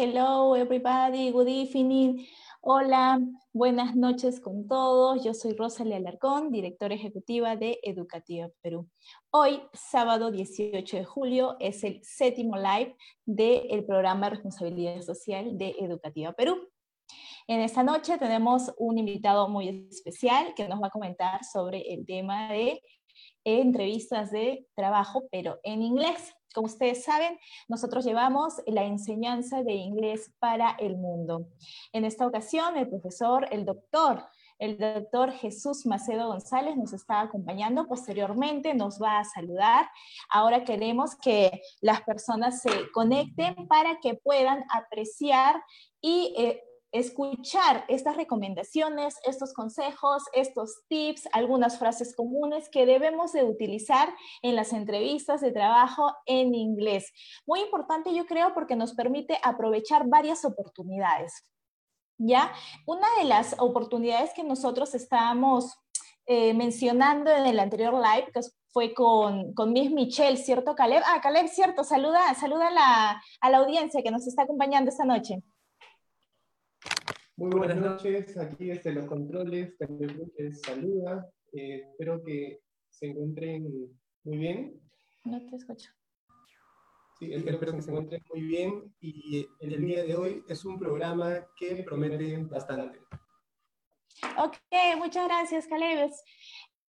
Hello everybody, good evening. Hola, buenas noches con todos. Yo soy Rosalie Alarcón, directora ejecutiva de Educativa Perú. Hoy, sábado 18 de julio, es el séptimo live del programa de responsabilidad social de Educativa Perú. En esta noche tenemos un invitado muy especial que nos va a comentar sobre el tema de entrevistas de trabajo, pero en inglés. Como ustedes saben, nosotros llevamos la enseñanza de inglés para el mundo. En esta ocasión, el profesor, el doctor, el doctor Jesús Macedo González nos está acompañando. Posteriormente nos va a saludar. Ahora queremos que las personas se conecten para que puedan apreciar y eh, escuchar estas recomendaciones, estos consejos, estos tips, algunas frases comunes que debemos de utilizar en las entrevistas de trabajo en inglés. Muy importante yo creo porque nos permite aprovechar varias oportunidades. ¿Ya? Una de las oportunidades que nosotros estábamos eh, mencionando en el anterior live, que fue con, con Miss Michelle, ¿cierto, Caleb? Ah, Caleb, cierto, saluda, saluda a la, a la audiencia que nos está acompañando esta noche. Muy buenas noches, aquí desde los controles, también les saluda. Eh, espero que se encuentren muy bien. No te escucho. Sí, espero que se encuentren muy bien y el día de hoy es un programa que promete bastante. Ok, muchas gracias, Caleb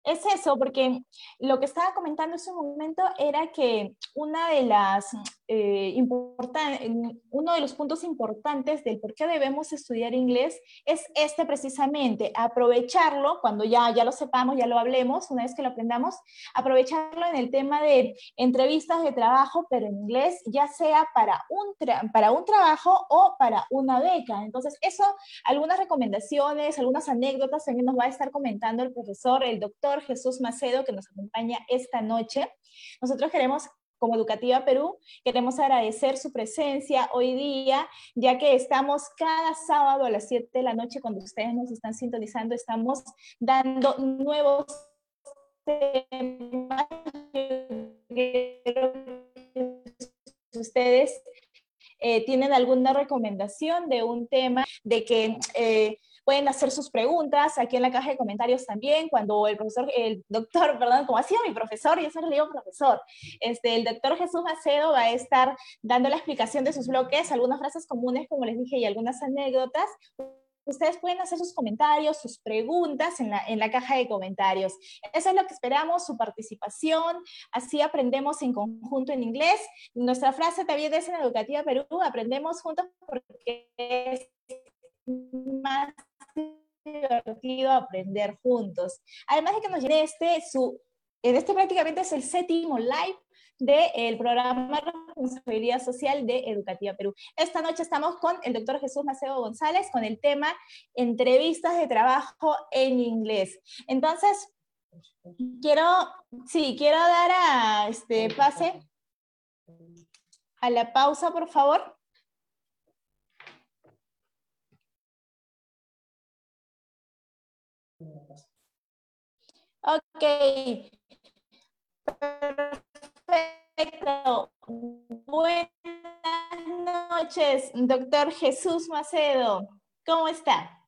es eso, porque lo que estaba comentando en ese momento era que una de las eh, uno de los puntos importantes del por qué debemos estudiar inglés es este precisamente, aprovecharlo cuando ya, ya lo sepamos, ya lo hablemos, una vez que lo aprendamos, aprovecharlo en el tema de entrevistas de trabajo, pero en inglés, ya sea para un, para un trabajo o para una beca. Entonces, eso, algunas recomendaciones, algunas anécdotas también nos va a estar comentando el profesor, el doctor Jesús Macedo, que nos acompaña esta noche. Nosotros queremos como Educativa Perú, queremos agradecer su presencia hoy día, ya que estamos cada sábado a las 7 de la noche, cuando ustedes nos están sintonizando, estamos dando nuevos temas. Ustedes eh, tienen alguna recomendación de un tema de que eh, Pueden hacer sus preguntas aquí en la caja de comentarios también, cuando el profesor, el doctor, perdón, como hacía mi profesor, yo siempre le digo profesor, este, el doctor Jesús Macedo va a estar dando la explicación de sus bloques, algunas frases comunes, como les dije, y algunas anécdotas. Ustedes pueden hacer sus comentarios, sus preguntas en la, en la caja de comentarios. Eso es lo que esperamos, su participación. Así aprendemos en conjunto en inglés. Nuestra frase también es en Educativa Perú, aprendemos juntos porque es más divertido aprender juntos. Además de que nos llene este, su, en este prácticamente es el séptimo live del programa Responsabilidad Social de Educativa Perú. Esta noche estamos con el doctor Jesús Maceo González con el tema entrevistas de trabajo en inglés. Entonces, quiero, sí, quiero dar a este pase a la pausa, por favor. Ok. Perfecto. Buenas noches, doctor Jesús Macedo. ¿Cómo está?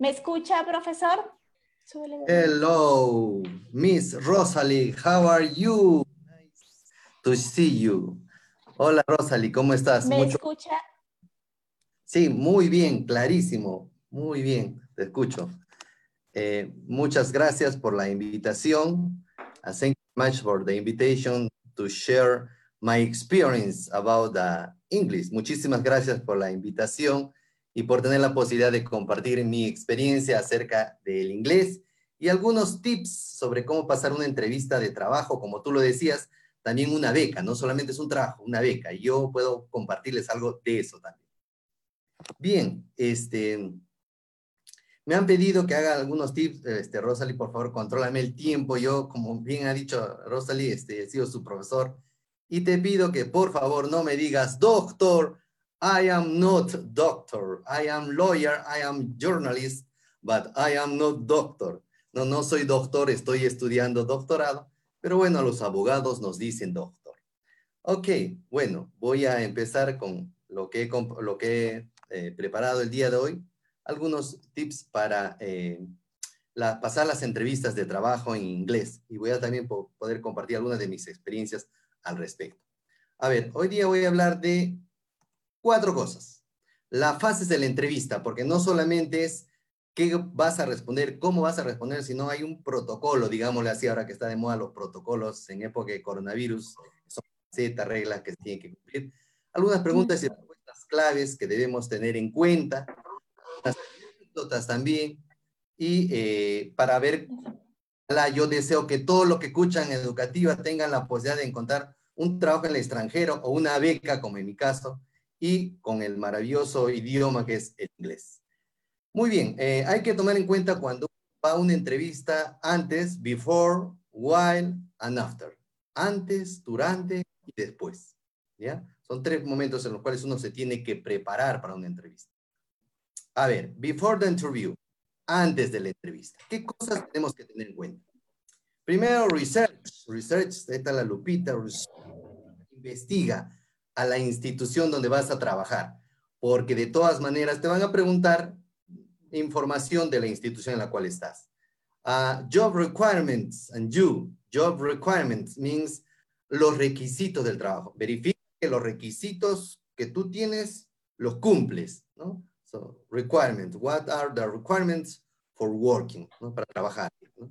¿Me escucha, profesor? Hello, Miss Rosalie. How are you? Nice to see you. Hola, Rosalie, ¿cómo estás? ¿Me escucha? Sí, muy bien, clarísimo. Muy bien, te escucho. Eh, muchas gracias por la invitación. Uh, thank you much for the invitation to share my experience about the English. Muchísimas gracias por la invitación y por tener la posibilidad de compartir mi experiencia acerca del inglés y algunos tips sobre cómo pasar una entrevista de trabajo, como tú lo decías, también una beca, no solamente es un trabajo, una beca. Yo puedo compartirles algo de eso también. Bien, este, me han pedido que haga algunos tips, este, Rosalie, por favor, contrólame el tiempo. Yo, como bien ha dicho Rosalie, este, he sido su profesor. Y te pido que, por favor, no me digas, doctor, I am not doctor. I am lawyer, I am journalist, but I am not doctor. No, no soy doctor, estoy estudiando doctorado. Pero bueno, los abogados nos dicen doctor. Ok, bueno, voy a empezar con lo que lo que he eh, preparado el día de hoy. Algunos tips para eh, pasar las entrevistas de trabajo en inglés y voy a también poder compartir algunas de mis experiencias al respecto. A ver, hoy día voy a hablar de cuatro cosas. La fase de la entrevista, porque no solamente es qué vas a responder, cómo vas a responder, sino hay un protocolo, digámosle así, ahora que está de moda los protocolos en época de coronavirus, son siete reglas que se tienen que cumplir. Algunas preguntas y respuestas claves que debemos tener en cuenta, las anécdotas también, y eh, para ver, yo deseo que todo lo que escuchan educativa tengan la posibilidad de encontrar un trabajo en el extranjero o una beca, como en mi caso, y con el maravilloso idioma que es el inglés. Muy bien, eh, hay que tomar en cuenta cuando va a una entrevista antes, before, while and after. Antes, durante y después. ¿Ya? Son tres momentos en los cuales uno se tiene que preparar para una entrevista. A ver, before the interview, antes de la entrevista. ¿Qué cosas tenemos que tener en cuenta? Primero, research. Research, está la lupita, investiga a la institución donde vas a trabajar, porque de todas maneras te van a preguntar información de la institución en la cual estás. Uh, job requirements and you. Job requirements means los requisitos del trabajo. Verifica que los requisitos que tú tienes los cumples, ¿no? So, requirements. What are the requirements for working, ¿no? Para trabajar, ¿no?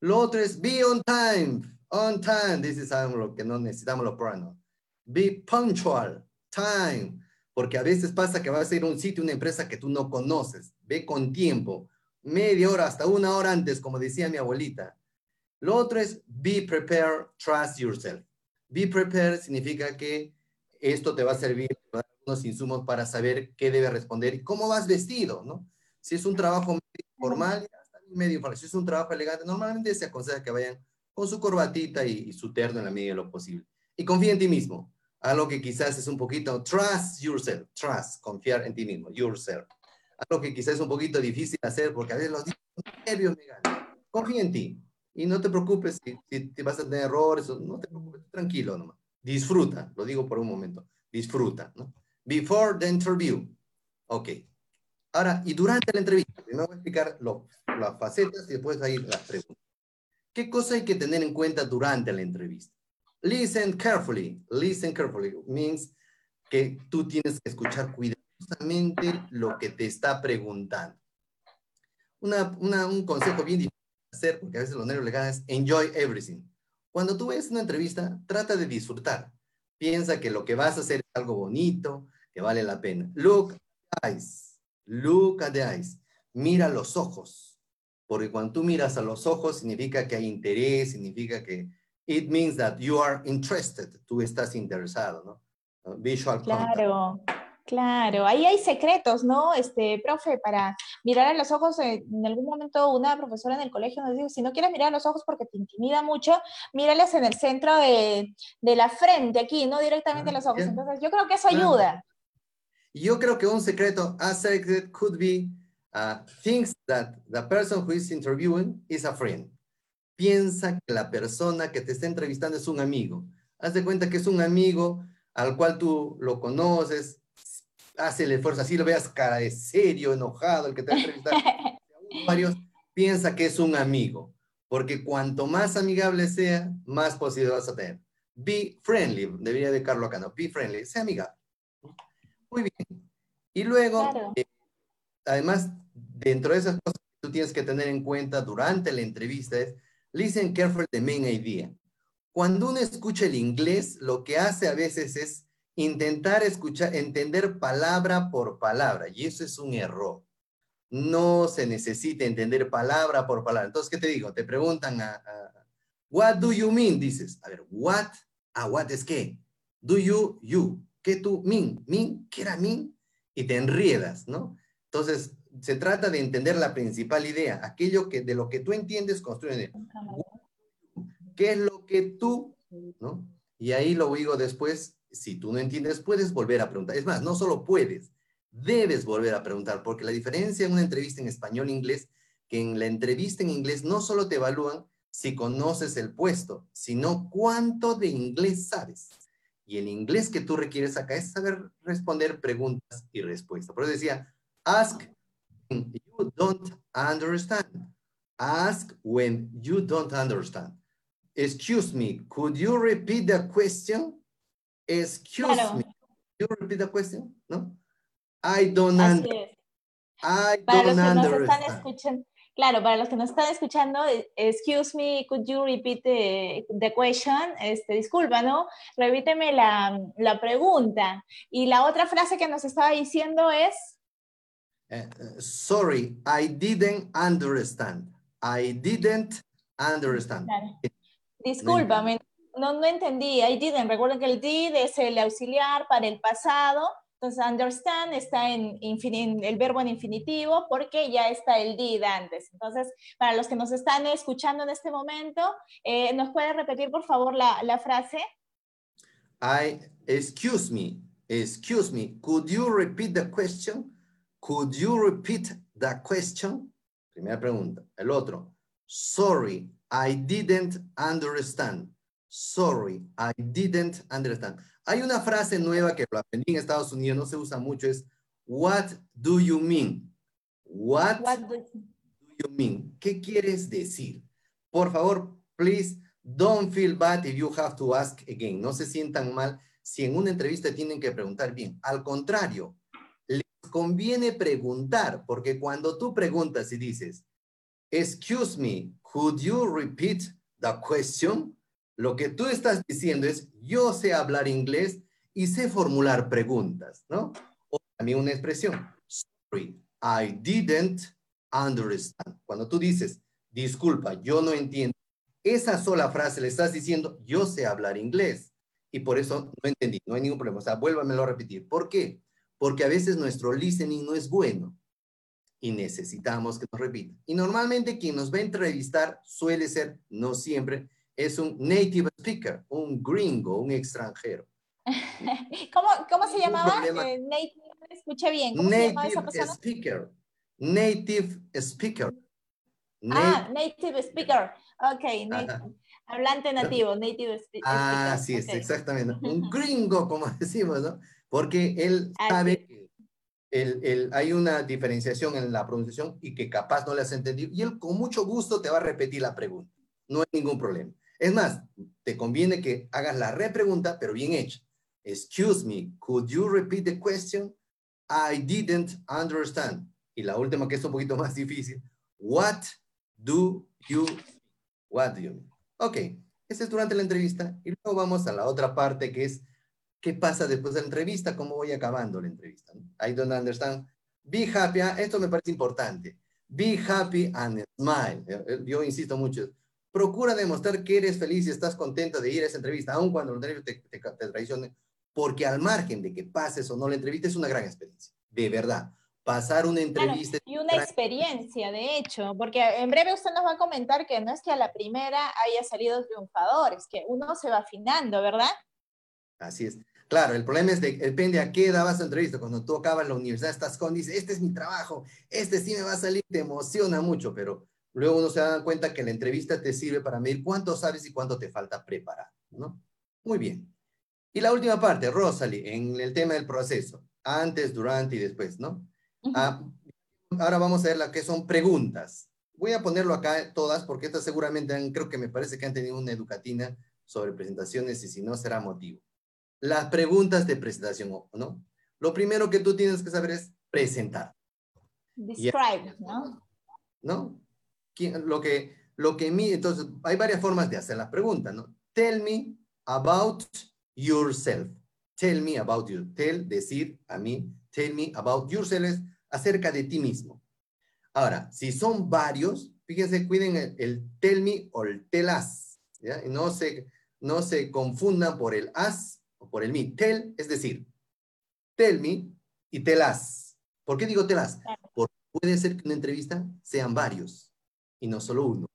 Lo otro es be on time. On time. This is algo que no necesitamos los pronoun. Be punctual. Time. Porque a veces pasa que vas a ir a un sitio, una empresa que tú no conoces. Ve con tiempo. Media hora hasta una hora antes, como decía mi abuelita. Lo otro es be prepared, trust yourself. Be prepared significa que esto te va a servir, unos insumos para saber qué debe responder y cómo vas vestido, ¿no? Si es un trabajo formal, medio informal. Si es un trabajo elegante, normalmente se aconseja que vayan con su corbatita y, su terno en la medida de lo posible. Y confía en ti mismo. Algo que quizás es un poquito, trust yourself, trust, confiar en ti mismo, yourself. Algo que quizás es un poquito difícil hacer porque a veces los nervios me ganan. Confía en ti y no te preocupes si, si, si vas a tener errores, no te preocupes, tranquilo nomás. Disfruta, lo digo por un momento, disfruta. ¿no? Before the interview. Ok. Ahora, y durante la entrevista, primero voy a explicar las facetas y después ahí las preguntas. ¿Qué cosa hay que tener en cuenta durante la entrevista? Listen carefully. Listen carefully means que tú tienes que escuchar cuidadosamente lo que te está preguntando. un consejo bien difícil de hacer, porque a veces los nervios le ganan, es enjoy everything. Cuando tú ves una entrevista, trata de disfrutar. Piensa que lo que vas a hacer es algo bonito, que vale la pena. Look, eyes. Look at the eyes. Mira los ojos. Porque cuando tú miras a los ojos significa que hay interés, significa que it means that you are interested. Tú estás interesado, ¿no? Visual Claro. Claro, ahí hay secretos, ¿no? Este, profe, para mirar a los ojos, en algún momento una profesora en el colegio nos dijo, si no quieres mirar a los ojos porque te intimida mucho, mírales en el centro de, la frente, aquí, no directamente a los ojos. Entonces, yo creo que eso ayuda. Yo creo que un secreto, a secret could be uh, things that the person who is interviewing is a friend. Piensa que la persona que te está entrevistando es un amigo. Haz de cuenta que es un amigo al cual tú lo conoces, hace el esfuerzo, así lo veas cara de serio, enojado, el que te va a entrevistar. varios, piensa que es un amigo, porque cuanto más amigable sea, más posibilidades vas a tener. Be friendly, debería de Carlos acá, ¿no? Be friendly, sea amigable. Muy bien. Y luego, eh, además, dentro de esas cosas que tú tienes que tener en cuenta durante la entrevista es, listen carefully the main idea. Cuando uno escucha el inglés, lo que hace a veces es intentar escuchar, entender palabra por palabra, y eso es un error. No se necesita entender palabra por palabra. Entonces, ¿qué te digo? Te preguntan a, what do you mean? Dices, a ver, what? Ah, what es qué? Do you, you. ¿Qué tú, min, min, qué era min? Y te enriedas, ¿no? Entonces, se trata de entender la principal idea, aquello que de lo que tú entiendes construye. ¿Qué es lo que tú, no? Y ahí lo digo después, si tú no entiendes, puedes volver a preguntar. Es más, no solo puedes, debes volver a preguntar, porque la diferencia en una entrevista en español e inglés, que en la entrevista en inglés no solo te evalúan si conoces el puesto, sino cuánto de inglés sabes. Y el inglés que tú requieres acá es saber responder preguntas y respuestas. Por eso decía, ask when you don't understand. Ask when you don't understand. Excuse me, could you repeat the question? Excuse me, could you repeat the question? No? I don't understand. I don't understand. Claro, para los que nos están escuchando, eh, excuse me, could you repeat the, question? Este, disculpa, ¿no? Repíteme la, la, pregunta. Y la otra frase que nos estaba diciendo es... Eh, eh, sorry, I didn't understand. I didn't understand. Discúlpame, no, no entendí. I didn't. Recuerden que el did es el auxiliar para el pasado entonces, understand está en, el verbo en infinitivo porque ya está el did antes. Entonces, para los que nos están escuchando en este momento, eh, ¿nos puede repetir, por favor, la, la frase? I, excuse me, excuse me, could you repeat the question? Could you repeat the question? Primera pregunta. El otro, sorry, I didn't understand. Sorry, I didn't understand. Hay una frase nueva que lo aprendí en Estados Unidos, no se usa mucho, es What do you mean? What, do you mean? ¿Qué quieres decir? Por favor, please, don't feel bad if you have to ask again. No se sientan mal si en una entrevista tienen que preguntar bien. Al contrario, les conviene preguntar, porque cuando tú preguntas y dices, excuse me, could you repeat the question? Lo que tú estás diciendo es, yo sé hablar inglés y sé formular preguntas, ¿no? O también una expresión, sorry, I didn't understand. Cuando tú dices, disculpa, yo no entiendo, esa sola frase le estás diciendo, yo sé hablar inglés. Y por eso no entendí, no hay ningún problema. O sea, vuélvamelo a repetir. ¿Por qué? Porque a veces nuestro listening no es bueno y necesitamos que nos repita. Y normalmente quien nos va a entrevistar suele ser, no siempre, es un native speaker, un gringo, un extranjero. ¿Cómo, cómo se llamaba? Eh, native, escuché bien. ¿Cómo native se llamaba esa persona? speaker. Native speaker. ah, native speaker. Ok, hablante nativo, native speaker. Ah, sí, es, exactamente. Un gringo, como decimos, ¿no? Porque él sabe que el, el, hay una diferenciación en la pronunciación y que capaz no le has entendido. Y él con mucho gusto te va a repetir la pregunta. No hay ningún problema. Es más, te conviene que hagas la repregunta, pero bien hecha. Excuse me, could you repeat the question? I didn't understand. Y la última, que es un poquito más difícil. What do you What do you mean? Ok, ese es durante la entrevista. Y luego vamos a la otra parte que es, ¿qué pasa después de la entrevista? ¿Cómo voy acabando la entrevista? I don't understand. Be happy. Ah, esto me parece importante. Be happy and smile. Yo insisto mucho procura demostrar que eres feliz y estás contenta de ir a esa entrevista, aun cuando la entrevista te, te, traicione, porque al margen de que pases o no la entrevista, es una gran experiencia, de verdad. Pasar una entrevista. y una experiencia, de hecho, porque en breve usted nos va a comentar que no es que a la primera haya salido triunfador, es que uno se va afinando, ¿verdad? Así es. Claro, el problema es de, depende a qué edad vas a entrevista. Cuando tú acabas la universidad, estás con, dices, este es mi trabajo, este sí me va a salir, te emociona mucho, pero Luego uno se da cuenta que la entrevista te sirve para medir cuánto sabes y cuánto te falta preparar, ¿no? Muy bien. Y la última parte, Rosalie, en el tema del proceso, antes, durante y después, ¿no? Ah, ahora vamos a ver lo que son preguntas. Voy a ponerlo acá todas porque estas seguramente creo que me parece que han tenido una educatina sobre presentaciones y si no será motivo. Las preguntas de presentación, ¿no? Lo primero que tú tienes que saber es presentar. Describe, ¿no? ¿No? Lo que, lo que entonces hay varias formas de hacer la pregunta, ¿no? Tell me about yourself. Tell me about you. Tell, decir a mí, tell me about yourself es acerca de ti mismo. Ahora, si son varios, fíjense, cuiden el, tell me o el tell us, ¿ya? No se, no se confundan por el as o por el me. Tell es decir, tell me y tell us. ¿Por qué digo tell us? Porque puede ser que una entrevista sean varios y no solo uno.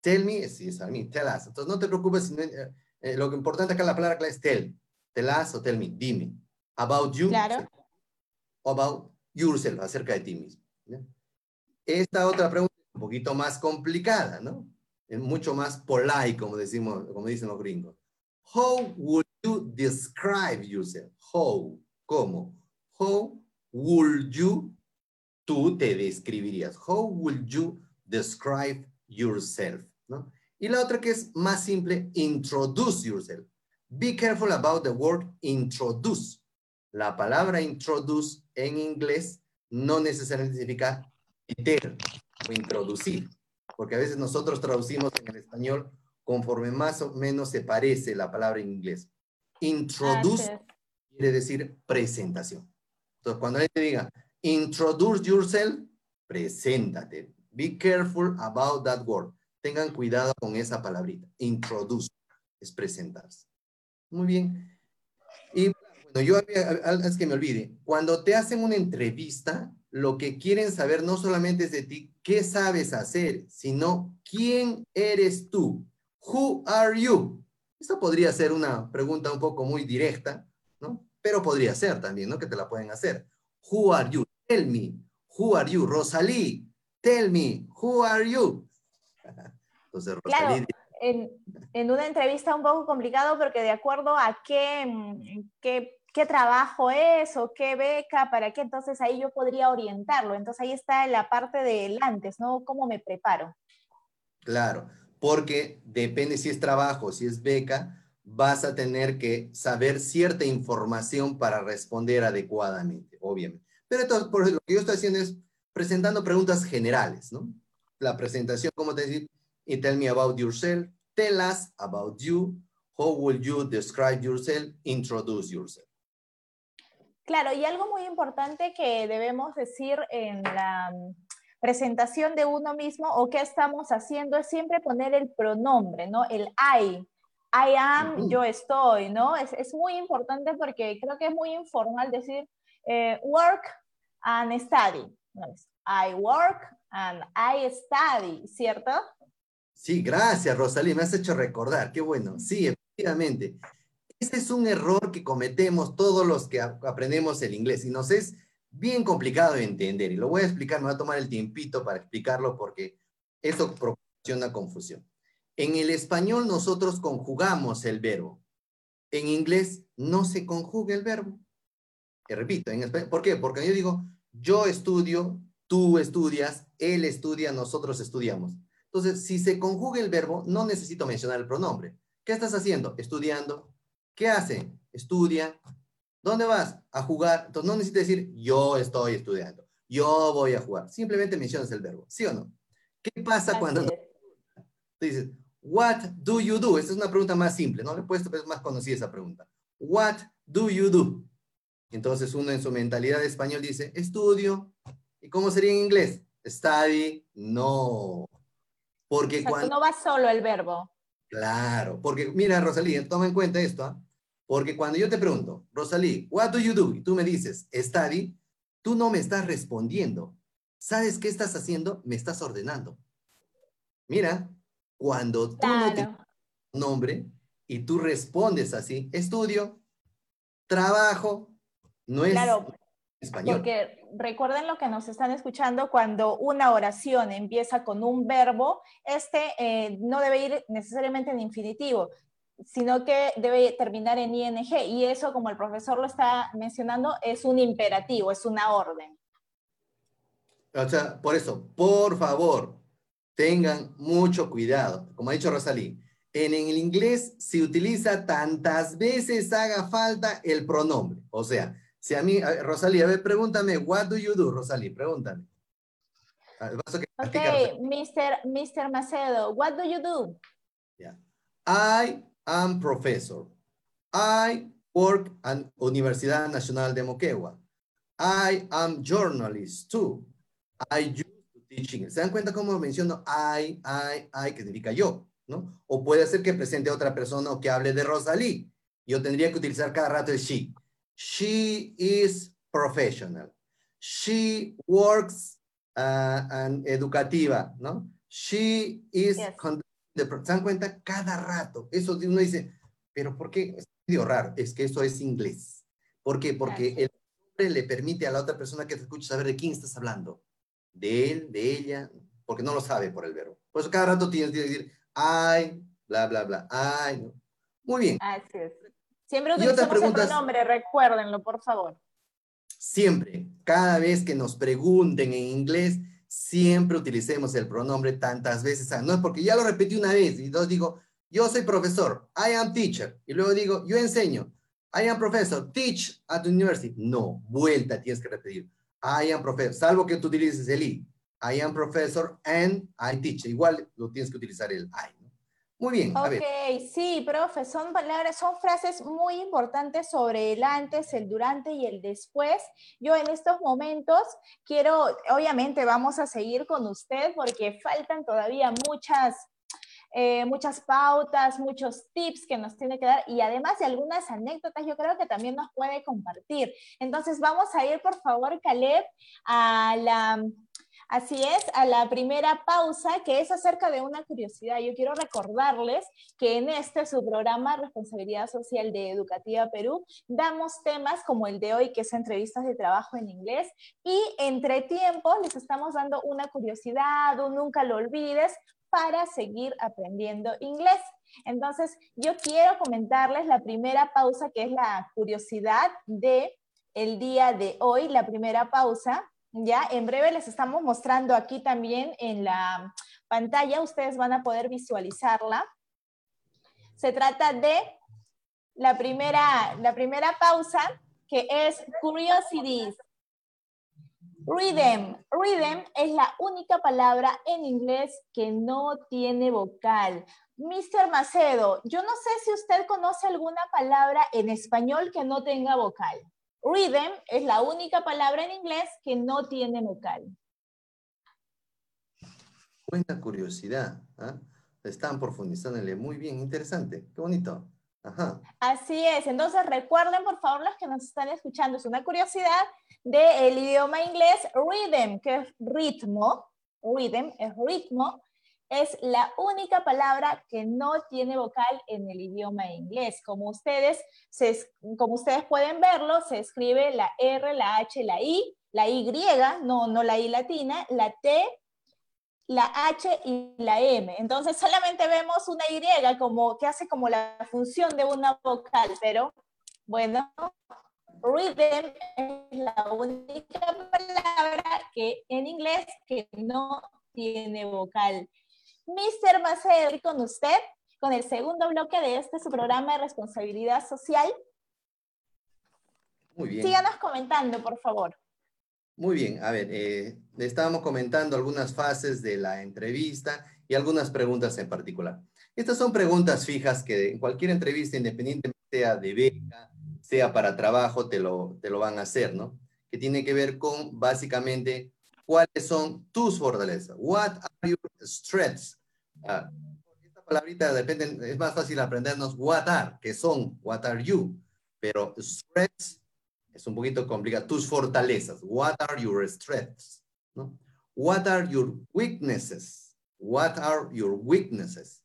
Tell me, si es a mí, tell us. Entonces no te preocupes, eh, eh, lo importante acá la palabra clave es tell. Tell us o tell me, dime. About you. Claro. About yourself, acerca de ti mismo. Esta otra pregunta es un poquito más complicada, ¿no? Es mucho más polite, como, decimos, como dicen los gringos. How would you describe yourself? How, ¿cómo? How would you, tú te describirías? How would you describe yourself? ¿no? Y la otra que es más simple, introduce yourself. Be careful about the word introduce. La palabra introduce en inglés no necesariamente significa meter o introducir, porque a veces nosotros traducimos en el español conforme más o menos se parece la palabra en inglés. Introduce quiere decir presentación. Entonces, cuando alguien te diga, introduce yourself, preséntate. Be careful about that word. Tengan cuidado con esa palabrita. Introduce es presentarse. Muy bien. Y bueno, yo es que me olvide, cuando te hacen una entrevista, lo que quieren saber no solamente es de ti qué sabes hacer, sino quién eres tú. Who are you? Esto podría ser una pregunta un poco muy directa, ¿no? Pero podría ser también, ¿no? Que te la pueden hacer. Who are you? Tell me. Who are you? Rosalí, tell me. Who are you? Entonces, Rosalí... Claro. En, en, una entrevista un poco complicado porque de acuerdo a qué, qué, qué, trabajo es o qué beca, para qué, entonces ahí yo podría orientarlo. Entonces ahí está la parte del antes, ¿no? ¿Cómo me preparo? Claro porque depende si es trabajo, si es beca, vas a tener que saber cierta información para responder adecuadamente, obviamente. Pero entonces, por lo que yo estoy haciendo es presentando preguntas generales, ¿no? La presentación, como te decir, y tell me about yourself, tell us about you, how will you describe yourself, introduce yourself. Claro, y algo muy importante que debemos decir en la presentación de uno mismo o qué estamos haciendo es siempre poner el pronombre, ¿no? El I. I am, yo estoy, ¿no? Es, es muy importante porque creo que es muy informal decir eh, work and study. I work and I study, ¿cierto? Sí, gracias, Rosalía, me has hecho recordar, qué bueno. Sí, efectivamente. Ese es un error que cometemos todos los que aprendemos el inglés y nos es bien complicado de entender y lo voy a explicar, me voy a tomar el tiempito para explicarlo porque eso proporciona confusión. En el español nosotros conjugamos el verbo. En inglés no se conjuga el verbo. Y repito, en español, ¿por qué? Porque yo digo, yo estudio, tú estudias, él estudia, nosotros estudiamos. Entonces, si se conjuga el verbo, no necesito mencionar el pronombre. ¿Qué estás haciendo? Estudiando. ¿Qué hace? Estudia, ¿Dónde vas? A jugar. Entonces no necesitas decir yo estoy estudiando, yo voy a jugar. Simplemente mencionas el verbo, ¿sí o no? ¿Qué pasa cuando dices, what do you do? Esta es una pregunta más simple, ¿no? Le he puesto, pero es más conocida esa pregunta. What do you do? Entonces uno en su mentalidad de español dice, estudio. ¿Y cómo sería en inglés? Study. No. Porque cuando... No va solo el verbo. Claro, porque mira, Rosalía, toma en cuenta esto. ¿ah? Porque cuando yo te pregunto, Rosalí, what do you do? Y tú me dices, study, tú no me estás respondiendo. ¿Sabes qué estás haciendo? Me estás ordenando. Mira, cuando tú no tienes nombre y tú respondes así, estudio, trabajo, no es claro, español. Porque recuerden lo que nos están escuchando, cuando una oración empieza con un verbo, este eh, no debe ir necesariamente en infinitivo, sino que debe terminar en ing. Y eso, como el profesor lo está mencionando, es un imperativo, es una orden. O sea, por eso, por favor, tengan mucho cuidado. Como ha dicho Rosalí, en el inglés se utiliza tantas veces haga falta el pronombre. O sea, si a mí, Rosalí, a ver, pregúntame, what do you do, Rosalí? Pregúntame. Ok, Mr. Mr. Macedo, what do you do? Yeah. I am professor. I work at Universidad Nacional de Moquegua. I am journalist too. I used to teaching. ¿Se dan cuenta cómo menciono I, I, I, que significa yo? ¿no? O puede ser que presente a otra persona o que hable de Rosalí. Yo tendría que utilizar cada rato el she. She is professional. She works uh, and educativa, ¿no? She is ¿Se dan cuenta? Cada rato. Eso uno dice, pero ¿por qué? Es medio raro. Es que eso es inglés. ¿Por qué? Porque el nombre le permite a la otra persona que te escuche saber de quién estás hablando. De él, de ella, porque no lo sabe por el verbo. Por eso cada rato tienes que decir, I, bla, bla, bla, I. Muy bien. Siempre utilizamos el pronombre, recuérdenlo, por favor. Siempre, cada vez que nos pregunten en inglés, siempre utilicemos el pronombre tantas veces. No es porque ya lo repetí una vez y entonces digo, yo soy profesor, I am teacher. Y luego digo, yo enseño, I am professor, teach at the university. No, vuelta, tienes que repetir. I am professor, salvo que tú utilices el I. I am professor and I teach. Igual lo tienes que utilizar el I. Muy bien. Ok, sí, profe, son palabras, son frases muy importantes sobre el antes, el durante y el después. Yo en estos momentos quiero, obviamente vamos a seguir con usted porque faltan todavía muchas, eh, muchas pautas, muchos tips que nos tiene que dar y además de algunas anécdotas yo creo que también nos puede compartir. Entonces vamos a ir, por favor, Caleb, a la Así es, a la primera pausa, que es acerca de una curiosidad. Yo quiero recordarles que en este su programa Responsabilidad Social de Educativa Perú damos temas como el de hoy, que es entrevistas de trabajo en inglés, y entre tiempo les estamos dando una curiosidad, un nunca lo olvides, para seguir aprendiendo inglés. Entonces, yo quiero comentarles la primera pausa, que es la curiosidad de el día de hoy, la primera pausa ya, en breve les estamos mostrando aquí también en la pantalla, ustedes van a poder visualizarla. Se trata de la primera, la primera pausa, que es Curiosities. Rhythm. Rhythm es la única palabra en inglés que no tiene vocal. Mr. Macedo, yo no sé si usted conoce alguna palabra en español que no tenga vocal. Rhythm es la única palabra en inglés que no tiene vocal. Buena curiosidad. ¿ah? Están profundizándole muy bien, interesante, qué bonito. Ajá. Así es, entonces recuerden por favor los que nos están escuchando, es una curiosidad del idioma inglés, rhythm, que es ritmo, rhythm es ritmo, es la única palabra que no tiene vocal en el idioma inglés. Como ustedes, como ustedes pueden verlo, se escribe la R, la H, la I, la Y, no, no la I latina, la T, la H y la M. Entonces solamente vemos una Y como, que hace como la función de una vocal, pero bueno, rhythm es la única palabra que en inglés que no tiene vocal. Mr. Macedo, con usted, con el segundo bloque de este su programa de responsabilidad social. Muy bien. Síganos comentando, por favor. Muy bien, a ver, eh, estábamos comentando algunas fases de la entrevista y algunas preguntas en particular. Estas son preguntas fijas que en cualquier entrevista, independientemente sea de beca, sea para trabajo, te lo, te lo van a hacer, ¿no? Que tiene que ver con básicamente cuáles son tus fortalezas. What are your strengths? Ah, esta palabrita depende, es más fácil aprendernos what are, que son, what are you, pero strengths es un poquito complicado. Tus fortalezas, what are your strengths? ¿no? What are your weaknesses? What are your weaknesses?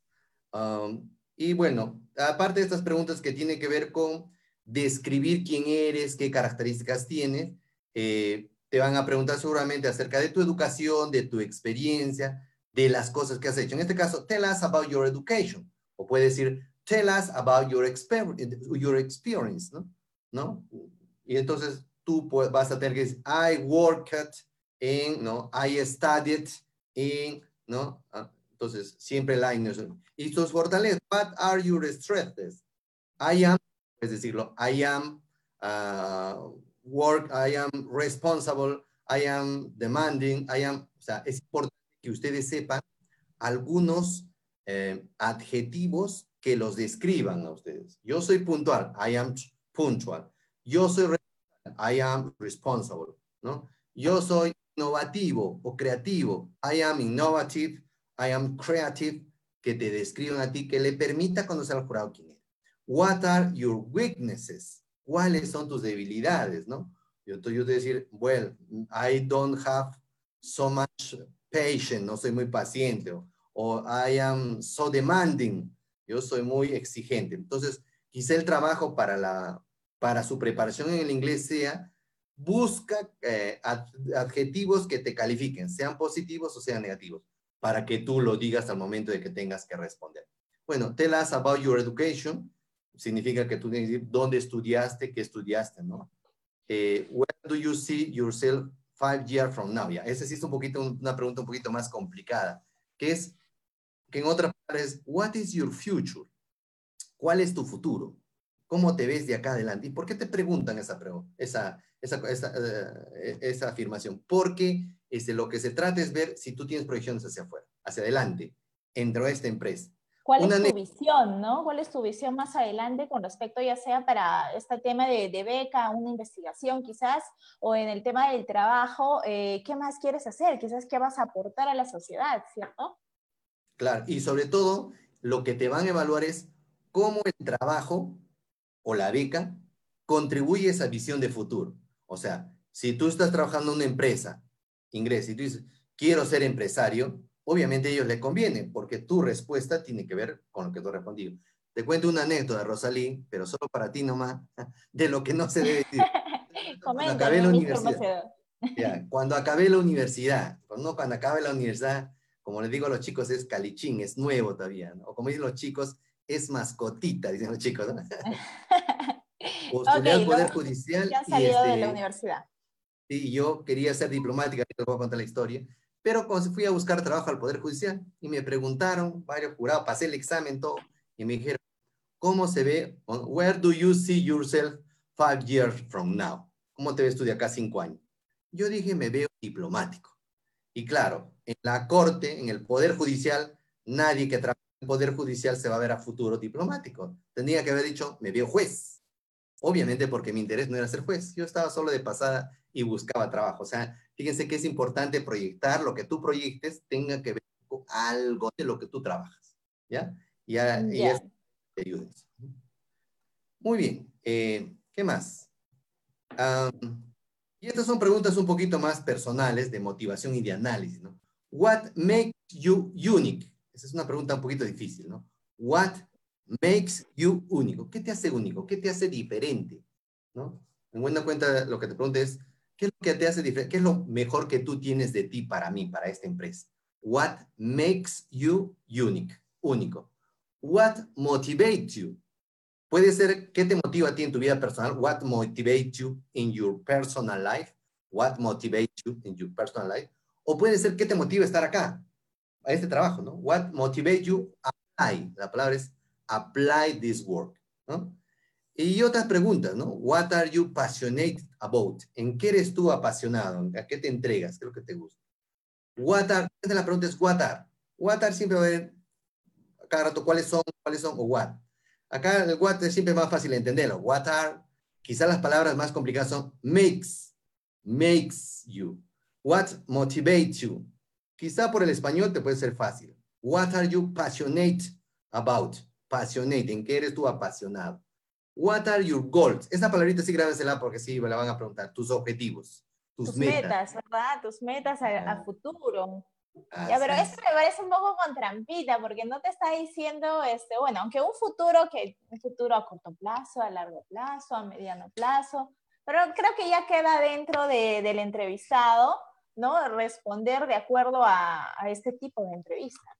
Um, y bueno, aparte de estas preguntas que tienen que ver con describir quién eres, qué características tienes, eh, te van a preguntar seguramente acerca de tu educación, de tu experiencia, de las cosas que has hecho. En este caso, tell us about your education. O puede decir, tell us about your, your experience, ¿no? ¿no? Y entonces tú vas a tener que decir, I worked in, ¿no? I studied in, ¿no? Ah, entonces, siempre la Y tus fortalezas, what are your strengths? I am, es decirlo, I am uh, work, I am responsible, I am demanding, I am, o sea, es importante que ustedes sepan algunos eh, adjetivos que los describan a ustedes. Yo soy puntual, I am punctual. Yo soy I am responsible, ¿no? Yo soy innovativo o creativo, I am innovative, I am creative, que te describan a ti, que le permita conocer al jurado quién es. What are your weaknesses? Cuáles son tus debilidades, ¿no? Yo, yo te decir, well, I don't have so much patience, no soy muy paciente, o, I am so demanding, yo soy muy exigente. Entonces, quizá el trabajo para, la, para su preparación en el inglés sea, busca eh, adjetivos que te califiquen, sean positivos o sean negativos, para que tú lo digas al momento de que tengas que responder. Bueno, tell us about your education. Significa que tú tienes que decir dónde estudiaste, qué estudiaste, ¿no? Eh, where do you see yourself five years from now? Ya, esa sí es un poquito, una pregunta un poquito más complicada, que es, que en otras palabras, what is your future? ¿Cuál es tu futuro? ¿Cómo te ves de acá adelante? ¿Y por qué te preguntan esa, esa, esa, esa, eh, esa afirmación? Porque este, lo que se trata es ver si tú tienes proyecciones hacia afuera, hacia adelante, dentro de esta empresa. ¿Cuál es tu visión, no? ¿Cuál es tu visión más adelante con respecto ya sea para este tema de, de beca, una investigación quizás, o en el tema del trabajo, eh, ¿qué más quieres hacer? Quizás qué vas a aportar a la sociedad, ¿cierto? Claro, y sobre todo lo que te van a evaluar es cómo el trabajo o la beca contribuye a esa visión de futuro. O sea, si tú estás trabajando en una empresa, ingresa y tú dices, quiero ser empresario, obviamente a ellos les conviene, porque tu respuesta tiene que ver con lo que tú has respondido. Te cuento una anécdota, Rosalí, pero solo para ti nomás, de lo que no se debe decir. cuando acabé la universidad, cuando acabé la universidad, no cuando acabé la universidad, como les digo a los chicos, es calichín, es nuevo todavía, o como dicen los chicos, es mascotita, dicen los chicos. ¿no? Postulé al Poder Judicial. Ya salido de la este, universidad. Y yo quería ser diplomática, te voy a contar la historia, pero cuando fui a buscar trabajo al Poder Judicial y me preguntaron, varios jurados, pasé el examen, todo, y me dijeron, ¿cómo se ve? Where do you see yourself five years from now? ¿Cómo te ves tú de acá cinco años? Yo dije, me veo diplomático. Y claro, en la corte, en el Poder Judicial, nadie que trabaja en el Poder Judicial se va a ver a futuro diplomático. Tendría que haber dicho, me veo juez. Obviamente porque mi interés no era ser juez. Yo estaba solo de pasada y buscaba trabajo. O sea, fíjense que es importante proyectar lo que tú proyectes tenga que ver con algo de lo que tú trabajas. ¿Ya? Y, ya, te ayudes. Muy bien. Eh, ¿Qué más? y estas son preguntas un poquito más personales de motivación y de análisis, ¿no? What makes you unique? Esa es una pregunta un poquito difícil, ¿no? What makes you único? ¿Qué te hace único? ¿Qué te hace diferente? ¿No? En buena cuenta, lo que te pregunto es, ¿Qué es lo que te hace diferente? ¿Qué es lo mejor que tú tienes de ti para mí, para esta empresa? What makes you unique? Único. What motivates you? Puede ser qué te motiva a ti en tu vida personal. What motivates you in your personal life? What motivates you in your personal life? O puede ser qué te motiva a estar acá, a este trabajo, ¿no? What motivates you apply? La palabra es apply this work, ¿no? Y otras preguntas, ¿no? What are you passionate about? ¿En qué eres tú apasionado? ¿A qué te entregas? ¿Qué es lo que te gusta? What are, la pregunta es what are. What are siempre va a ver cada rato cuáles son, cuáles son o what. Acá el what es siempre más fácil de entenderlo. What are, quizás las palabras más complicadas son makes, makes you. What motivates you. Quizá por el español te puede ser fácil. What are you passionate about? Passionate, ¿en qué eres tú apasionado? What are your goals? Esa palabrita sí grábensela porque sí me la van a preguntar. Tus objetivos, tus, metas. ¿verdad? Tus metas a, ah. futuro. ya, pero eso me parece un poco con trampita, porque no te está diciendo, este, bueno, aunque un futuro que un futuro a corto plazo, a largo plazo, a mediano plazo, pero creo que ya queda dentro de, del entrevistado, ¿no? Responder de acuerdo a, a este tipo de entrevista.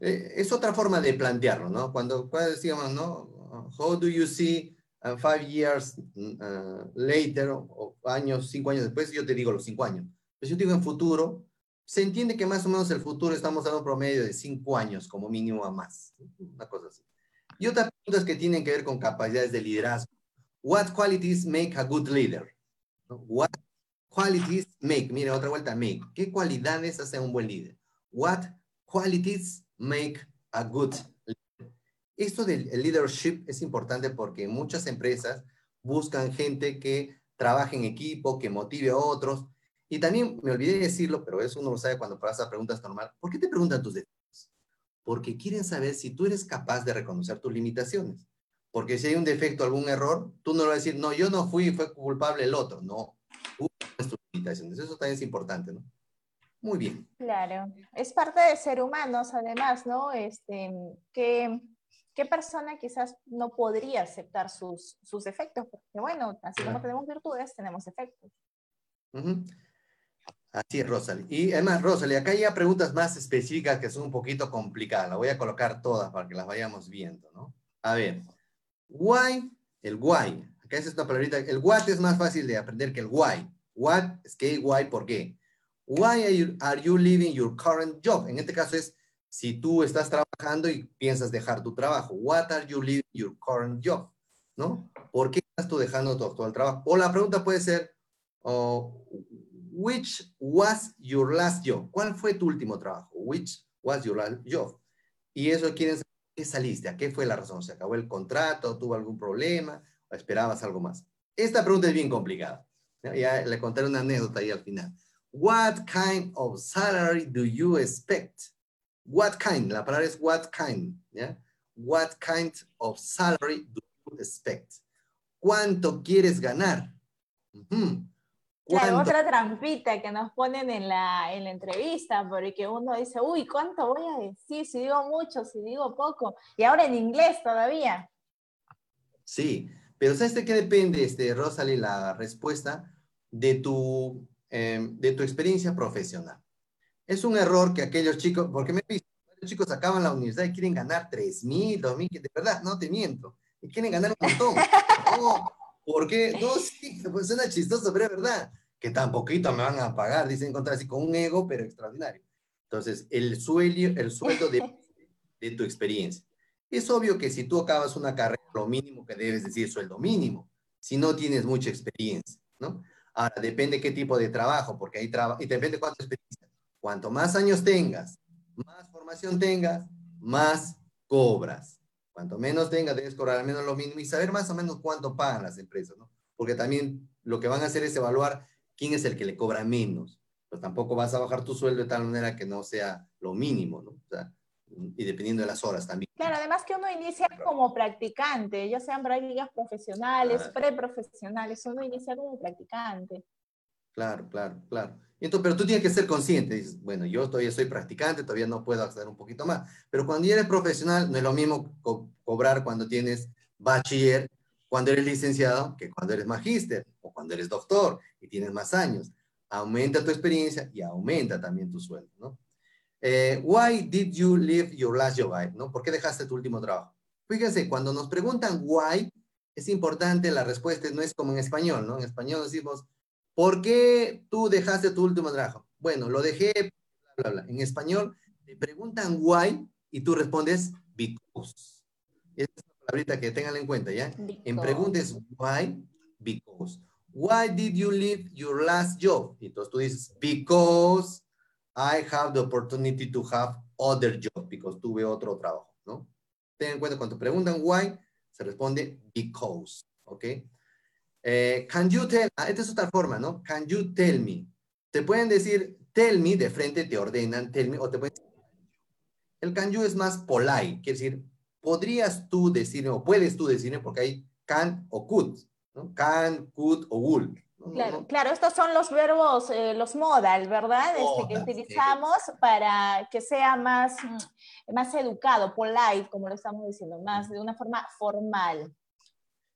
Eh, es otra forma de plantearlo, ¿no? Cuando, cuando decíamos, ¿no? how do you see uh, five years uh, later, o, años, cinco años después, yo te digo los cinco años. Pero yo digo en futuro, se entiende que más o menos el futuro estamos dando un promedio de cinco años como mínimo a más. Una cosa así. Y otras preguntas que tienen que ver con capacidades de liderazgo. What qualities make a good leader? What qualities make, mira otra vuelta, make. ¿Qué cualidades hacen un buen líder? What qualities make a good esto del leadership es importante porque muchas empresas buscan gente que trabaje en equipo, que motive a otros. Y también me olvidé de decirlo, pero eso uno lo sabe cuando pasa preguntas normal. ¿Por qué te preguntan tus defectos? Porque quieren saber si tú eres capaz de reconocer tus limitaciones. Porque si hay un defecto, algún error, tú no lo vas a decir, no, yo no fui, fue culpable el otro. No, tú tus limitaciones. Eso también es importante, ¿no? Muy bien. Claro, es parte de ser humanos, además, ¿no? Este, que ¿qué persona quizás no podría aceptar sus, sus efectos? Porque bueno, así como tenemos virtudes, tenemos efectos. Así es, Rosalie. Y además, Rosalie, acá hay preguntas más específicas que son un poquito complicadas. Las voy a colocar todas para que las vayamos viendo, ¿no? A ver, Why, el why. Acá es esta palabrita. El what es más fácil de aprender que el why. What es qué, why, por qué. Why are you, leaving your current job? En este caso es si tú estás trabajando y piensas dejar tu trabajo. What are you leaving your current job? ¿No? ¿Por qué estás tú dejando tu actual trabajo? O la pregunta puede ser, oh, which was your last job? ¿Cuál fue tu último trabajo? Which was your last job? Y eso quieren saber qué saliste, a qué fue la razón. ¿Se acabó el contrato? ¿Tuvo algún problema? ¿O esperabas algo más? Esta pregunta es bien complicada. Ya le contaré una anécdota ahí al final. What kind of salary do you expect? What kind, la palabra es what kind, ¿ya? What kind of salary do you expect? ¿Cuánto quieres ganar? Claro, otra trampita que nos ponen en la, en la entrevista, porque uno dice, uy, ¿cuánto voy a decir? Si digo mucho, si digo poco. Y ahora en inglés todavía. Sí, pero ¿sabes de qué depende, este, Rosalie, la respuesta? De tu, em, de tu experiencia profesional. Es un error que aquellos chicos, porque me he visto, los chicos acaban la universidad y quieren ganar 3 mil, 2 mil, de verdad, no te miento, y quieren ganar un montón. No, ¿Por qué? No, sí, pues suena chistoso, pero es verdad, que tan poquito me van a pagar, dicen encontrar así con un ego, pero extraordinario. Entonces, el sueldo, el sueldo de, de tu experiencia. Es obvio que si tú acabas una carrera, lo mínimo que debes decir sueldo mínimo, si no tienes mucha experiencia, ¿no? Ahora, depende qué tipo de trabajo, porque hay trabajo, y depende cuánta experiencia. Cuanto más años tengas, más formación tengas, más cobras. Cuanto menos tengas, debes cobrar al menos lo mínimo y saber más o menos cuánto pagan las empresas, ¿no? Porque también lo que van a hacer es evaluar quién es el que le cobra menos. Pues tampoco vas a bajar tu sueldo de tal manera que no sea lo mínimo, ¿no? O sea, y dependiendo de las horas también. Claro, además que uno inicia como practicante, ya sean prácticas profesionales, preprofesionales, uno inicia como practicante. Claro, claro, claro. Entonces, pero tú tienes que ser consciente. Dices, bueno, yo todavía soy practicante, todavía no puedo acceder un poquito más. Pero cuando eres profesional, no es lo mismo cobrar cuando tienes bachiller, cuando eres licenciado, que cuando eres magíster o cuando eres doctor y tienes más años. Aumenta tu experiencia y aumenta también tu sueldo, ¿no? Eh, why did you leave your last job? ¿no? ¿Por qué dejaste tu último trabajo? Fíjense, cuando nos preguntan why, es importante, la respuesta no es como en español, ¿no? En español decimos, ¿Por qué tú dejaste tu último trabajo? Bueno, lo dejé, bla, bla, bla. En español te preguntan why y tú respondes because. Esa es una palabrita que tengan en cuenta, ¿ya? En preguntas why, because. Why did you leave your last job? Entonces tú dices, because I have the opportunity to have other job, because tuve otro trabajo, ¿no? Ten en cuenta, cuando preguntan why, se responde because, ¿ok? Eh, can you tell, ah, esta es otra forma, ¿no? Can you tell me? Te pueden decir tell me, de frente te ordenan tell me, o te pueden El can you es más polite, quiere decir, podrías tú decirme, o puedes tú decirme, porque hay can o could, ¿no? Can, could o would. Claro, claro, estos son los verbos, eh, los modal, ¿verdad? Este, que utilizamos para que sea más, mm, más educado, polite, como lo estamos diciendo, más de una forma formal.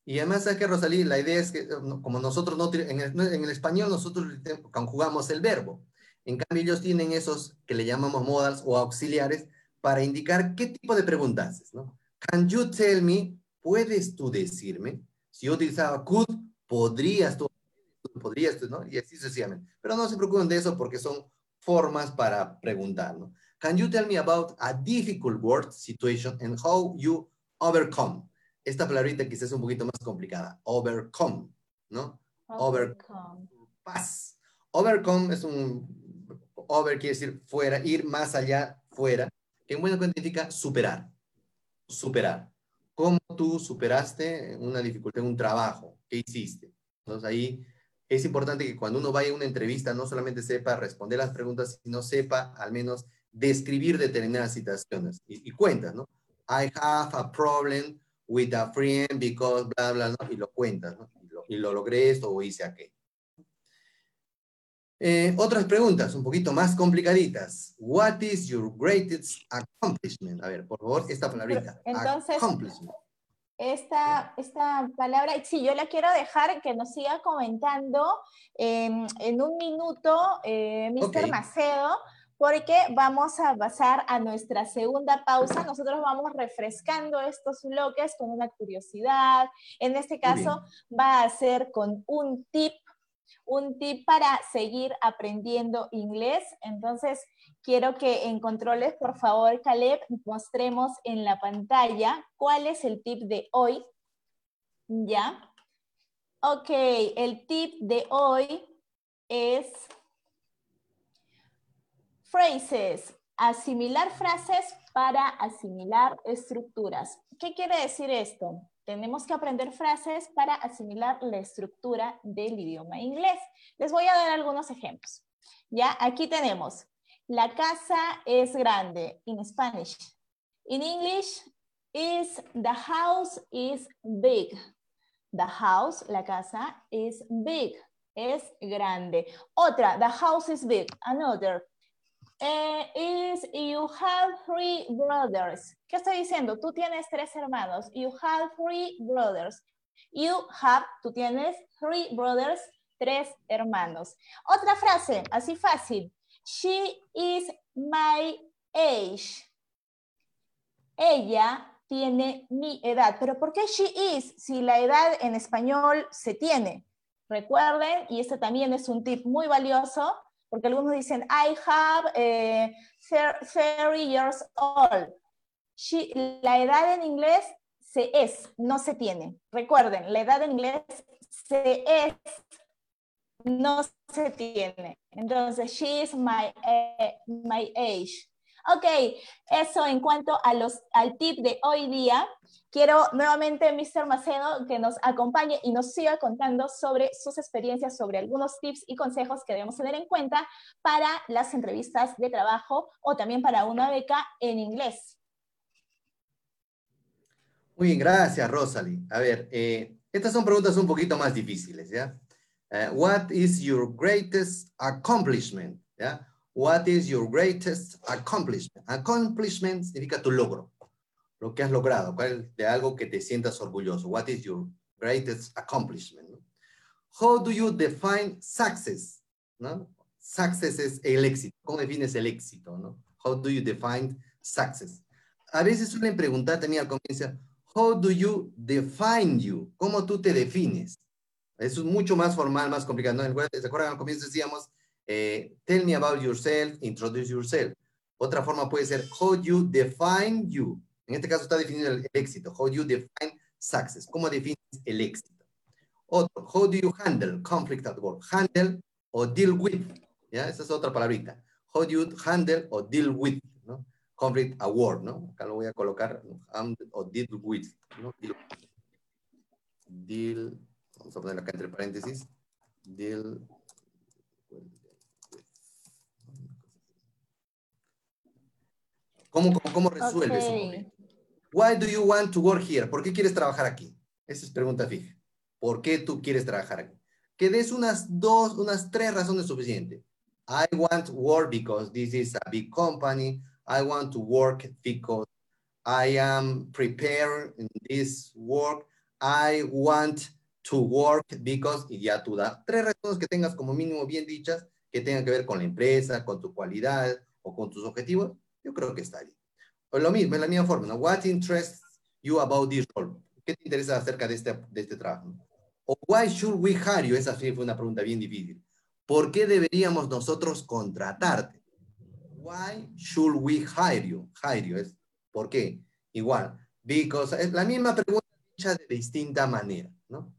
Y además, ¿sabes que Rosalí? La idea es que, como nosotros no, en el, en el español nosotros conjugamos el verbo. En cambio, ellos tienen esos que le llamamos modals o auxiliares para indicar qué tipo de preguntas haces, ¿no? Can you tell me? ¿Puedes tú decirme? Si yo utilizaba could, podrías tú, podrías ¿no? Y así sucesivamente. Pero no se preocupen de eso porque son formas para preguntar, ¿no? Can you tell me about a difficult word situation and how you overcome? esta palabrita quizás es un poquito más complicada. Overcome, ¿no? Overcome. Paz. Overcome es un... Over quiere decir fuera, ir más allá, fuera. Que en buena cuenta significa superar. Superar. ¿Cómo tú superaste una dificultad en un trabajo? ¿Qué hiciste? Entonces ahí es importante que cuando uno vaya a una entrevista no solamente sepa responder las preguntas, sino sepa al menos describir determinadas situaciones y, y cuentas, ¿no? I have a problem with a friend because bla, bla, ¿no? y lo cuentas, ¿no? Y lo, logré esto o hice aquello. Eh, otras preguntas, un poquito más complicaditas. What is your greatest accomplishment? A ver, por favor, esta palabrita. Entonces, Esta, esta palabra, sí, yo la quiero dejar que nos siga comentando en un minuto, eh, Mr. Macedo, porque vamos a pasar a nuestra segunda pausa. Nosotros vamos refrescando estos bloques con una curiosidad. En este caso va a ser con un tip, un tip para seguir aprendiendo inglés. Entonces, quiero que en controles, por favor, Caleb, mostremos en la pantalla cuál es el tip de hoy. ¿Ya? Ok, el tip de hoy es phrases, asimilar frases para asimilar estructuras. ¿Qué quiere decir esto? Tenemos que aprender frases para asimilar la estructura del idioma inglés. Les voy a dar algunos ejemplos. Ya, aquí tenemos, la casa es grande, in Spanish. In English, is the house is big. The house, la casa, is big, es grande. Otra, the house is big. Another, uh, is you have three brothers. ¿Qué estoy diciendo? Tú tienes tres hermanos. You have three brothers. You have, tú tienes three brothers, tres hermanos. Otra frase, así fácil. She is my age. Ella tiene mi edad. Pero ¿por qué she is si la edad en español se tiene? Recuerden, y este también es un tip muy valioso, porque algunos dicen, I have eh, 30 years old. la edad en inglés se es, no se tiene. Recuerden, la edad en inglés se es, no se tiene. Entonces, she is my, eh, my age. Ok, eso en cuanto a los, al tip de hoy día. Quiero nuevamente, Mr. Macedo, que nos acompañe y nos siga contando sobre sus experiencias, sobre algunos tips y consejos que debemos tener en cuenta para las entrevistas de trabajo o también para una beca en inglés. Muy bien, gracias, Rosalie. A ver, eh, estas son preguntas un poquito más difíciles, ¿ya? Eh, what is your greatest accomplishment? ¿Ya? What is your greatest accomplishment? Accomplishment significa tu logro, lo que has logrado, cuál de algo que te sientas orgulloso. What is your greatest accomplishment? How do you define success? ¿No? Success es el éxito. ¿Cómo defines el éxito? ¿no? How do you define success? A veces suelen preguntar también al comienzo, how do you define you? ¿Cómo tú te defines? Eso es mucho más formal, más complicado. ¿no? ¿Se acuerdan? Al comienzo decíamos, eh, tell me about yourself, introduce yourself. Otra forma puede ser how you define you. En este caso está definiendo el, éxito. How you define success. ¿Cómo defines el éxito? Otro, how do you handle conflict at work? Handle o deal with. ¿Ya? Esa es otra palabrita. How do you handle o deal with. Conflict at work, ¿no? Acá lo voy a colocar, o deal with. Deal, deal, vamos a ponerlo acá entre paréntesis, deal ¿Cómo, cómo, resuelves okay. Why do you want to work here? ¿Por qué quieres trabajar aquí? Esa es pregunta fija. ¿Por qué tú quieres trabajar aquí? Que des unas dos, unas tres razones suficientes. I want to work because this is a big company. I want to work because I am prepared in this work. I want to work because, y ya tú das tres razones que tengas como mínimo bien dichas, que tengan que ver con la empresa, con tu cualidad o con tus objetivos, yo creo que está ahí. O lo mismo, en la misma forma, ¿no? What interests you about this role? ¿Qué te interesa acerca de este, de este trabajo? O why should we hire you? Esa fue una pregunta bien difícil. ¿Por qué deberíamos nosotros contratarte? Why should we hire you? Hire you es ¿por qué? Igual, because es la misma pregunta dicha de distinta manera, ¿no?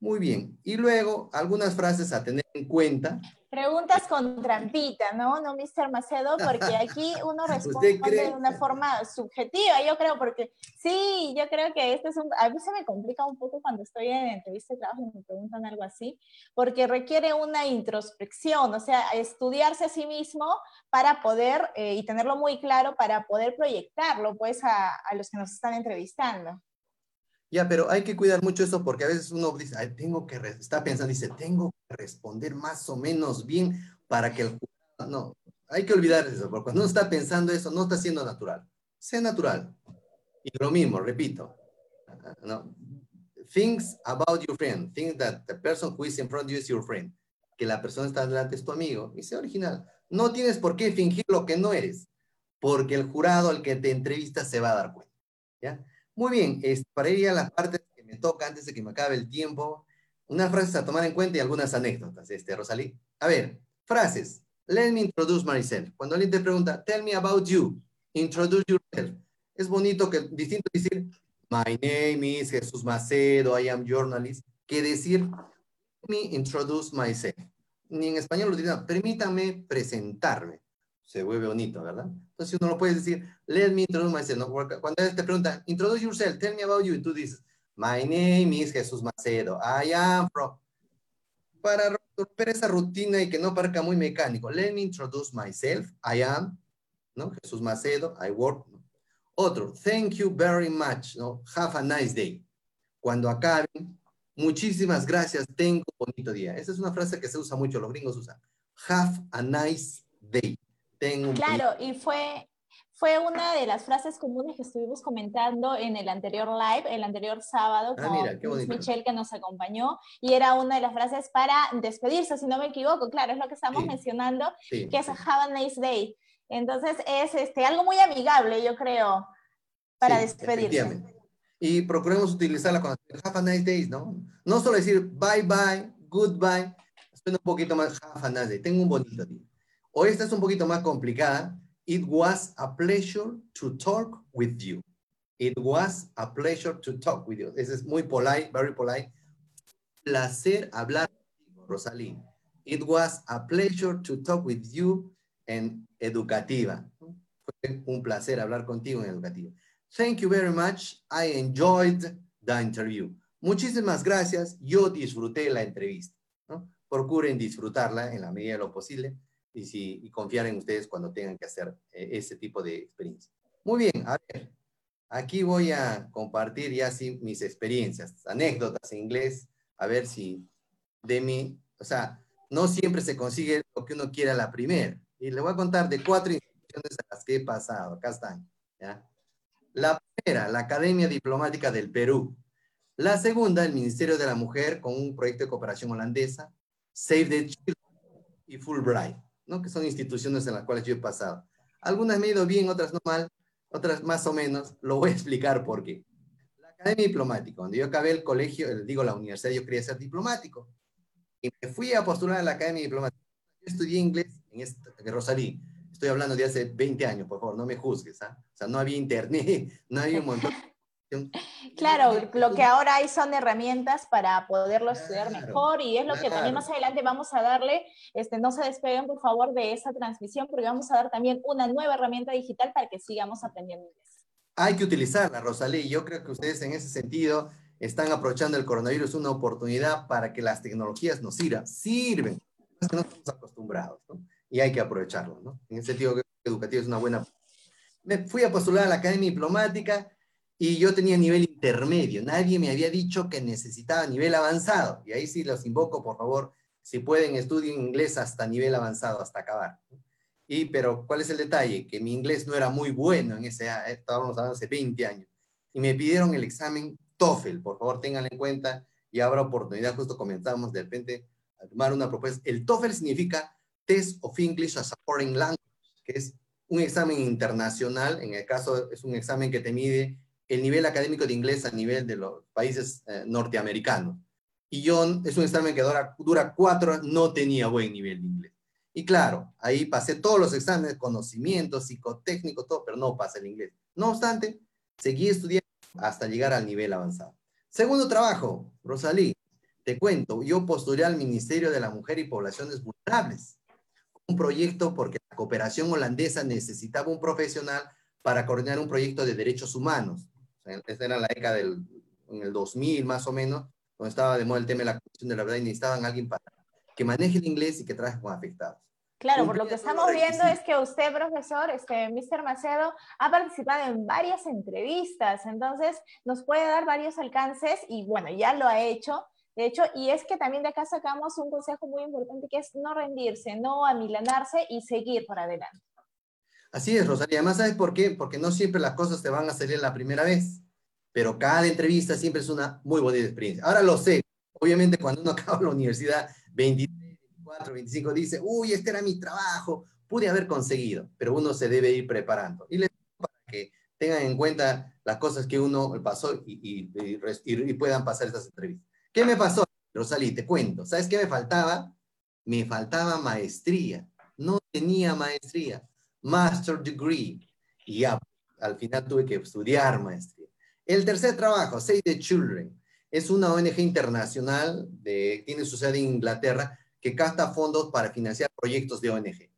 Muy bien. Y luego, algunas frases a tener en cuenta Preguntas con trampita, ¿no? No, Mr. Macedo, porque aquí uno responde de una forma subjetiva, yo creo, porque sí, yo creo que este es un, a mí se me complica un poco cuando estoy en entrevista de trabajo y me preguntan algo así, porque requiere una introspección, o sea, estudiarse a sí mismo para poder, eh, y tenerlo muy claro, para poder proyectarlo, pues, a, a los que nos están entrevistando. Ya, pero hay que cuidar mucho eso porque a veces uno dice, Ay, tengo que, está pensando, dice, tengo que responder más o menos bien para que el no, hay que olvidar eso, porque cuando uno está pensando eso, no está siendo natural. Sea natural. Y lo mismo, repito, no, things about your friend, think that the person who is in front of you is your friend. que la persona está delante es tu amigo, y sea original. No tienes por qué fingir lo que no eres, porque el jurado al que te entrevista se va a dar cuenta. ¿ya? Muy bien, para ir a las partes que me toca antes de que me acabe el tiempo, unas frases a tomar en cuenta y algunas anécdotas, este, Rosalí. A ver, frases. Let me introduce myself. Cuando alguien te pregunta, tell me about you, introduce yourself. Es bonito que, distinto decir, my name is Jesús Macedo, I am journalist, que decir, let me introduce myself. Ni en español lo dirán, permítame presentarme. Se vuelve bonito, ¿verdad? Entonces uno lo puede decir, let me introduce myself. Cuando te pregunta, introduce yourself, tell me about you, y tú dices, my name is Jesús Macedo, I am from para romper esa rutina y que no parezca muy mecánico. Let me introduce myself. I am, ¿no? Jesús Macedo, I work. Otro, thank you very much, ¿no? Have a nice day. Cuando acaben, muchísimas gracias, tengo un bonito día. Esa es una frase que se usa mucho, los gringos usan. Have a nice day. Tengo claro, y fue, fue una de las frases comunes que estuvimos comentando en el anterior live, el anterior sábado, ah, con Michelle que nos acompañó, y era una de las frases para despedirse, si no me equivoco, claro, es lo que estamos mencionando, que es Have a nice day. Entonces es este, algo muy amigable, yo creo, para despedirse. Y procuremos utilizarla cuando Have a nice day, ¿no? No solo decir bye bye, goodbye, suena un poquito más Have a nice day, tengo un bonito día. O esta es un poquito más complicada, It was a pleasure to talk with you. It was a pleasure to talk with you. This is muy polite, very polite. Placer hablar contigo, Rosalín. It was a pleasure to talk with you en educativa. Fue un placer hablar contigo en educativa. Thank you very much. I enjoyed the interview. Muchísimas gracias. Yo disfruté la entrevista. ¿no? Procuren disfrutarla en la medida de lo posible y, si, y confiar en ustedes cuando tengan que hacer eh, ese tipo de experiencia. Muy bien, a ver, aquí voy a compartir ya sí, mis experiencias, anécdotas en inglés, a ver si de mí, o sea, no siempre se consigue lo que uno quiera la primera. Y le voy a contar de cuatro instituciones a las que he pasado. Acá están. ¿ya? La primera, la Academia Diplomática del Perú. La segunda, el Ministerio de la Mujer con un proyecto de cooperación holandesa, Save the Children y Fulbright. ¿No? que son instituciones en las cuales yo he pasado. Algunas me he ido bien, otras no mal, otras más o menos. Lo voy a explicar por qué. La Academia Diplomática, cuando yo acabé el colegio, digo la universidad, yo quería ser diplomático. Y me fui a postular a la Academia Diplomática. Yo estudié inglés en, esta, en Rosalí. Estoy hablando de hace 20 años, por favor, no me juzgues. ¿ah? O sea, no había internet, no había un montón Claro, lo que ahora hay son herramientas para poderlo estudiar mejor y es lo que también más adelante vamos a darle, este, no se despeguen por favor de esa transmisión porque vamos a dar también una nueva herramienta digital para que sigamos aprendiendo inglés. Hay que utilizarla, Rosalí, yo creo que ustedes en ese sentido están aprovechando el coronavirus una oportunidad para que las tecnologías nos sirvan, sirven, es que no estamos acostumbrados, ¿no? Y hay que aprovecharlo, ¿no? En ese sentido, educativo es una buena... Me fui a postular a la Academia Diplomática, y yo tenía nivel intermedio. Nadie me había dicho que necesitaba nivel avanzado. Y ahí sí los invoco, por favor, si pueden, estudien inglés hasta nivel avanzado, hasta acabar. Y, pero, ¿cuál es el detalle? Que mi inglés no era muy bueno en ese, estábamos hablando hace 20 años. Y me pidieron el examen TOEFL, por favor, tenganlo en cuenta y habrá oportunidad, justo comenzamos de repente a tomar una propuesta. El TOEFL significa Test of English as a Foreign Language, que es un examen internacional, en el caso es un examen que te mide el nivel académico de inglés a nivel de los países eh, norteamericanos. Y yo, es un examen que dura, dura cuatro, no tenía buen nivel de inglés. Y claro, ahí pasé todos los exámenes, conocimientos, psicotécnicos, todo, pero no pasé el inglés. No obstante, seguí estudiando hasta llegar al nivel avanzado. Segundo trabajo, Rosalí, te cuento, yo postulé al Ministerio de la Mujer y Poblaciones Vulnerables, un proyecto porque la cooperación holandesa necesitaba un profesional para coordinar un proyecto de derechos humanos. Esa era la década del en el 2000 más o menos, cuando estaba de moda el tema de la cuestión de la verdad y necesitaban a alguien para que maneje el inglés y que trabaje con afectados. Claro, por lo que estamos viendo es que usted, profesor, este, Mr. Macedo, ha participado en varias entrevistas, entonces nos puede dar varios alcances y bueno, ya lo ha hecho. De hecho, y es que también de acá sacamos un consejo muy importante que es no rendirse, no amilanarse y seguir para adelante. Así es, Rosalía. Además, ¿sabes por qué? Porque no siempre las cosas te van a salir la primera vez, pero cada entrevista siempre es una muy bonita experiencia. Ahora lo sé. Obviamente, cuando uno acaba la universidad, 23, 24, 25 dice, uy, este era mi trabajo, pude haber conseguido, pero uno se debe ir preparando. Y les para que tengan en cuenta las cosas que uno pasó y, y, puedan pasar estas entrevistas. ¿Qué me pasó, Rosalí? Te cuento. ¿Sabes qué me faltaba? Me faltaba maestría. No tenía maestría. Master degree. Y ya, al final tuve que estudiar maestría. El tercer trabajo, Save the Children, es una ONG internacional, de, tiene su sede en Inglaterra, que capta fondos para financiar proyectos de ONG.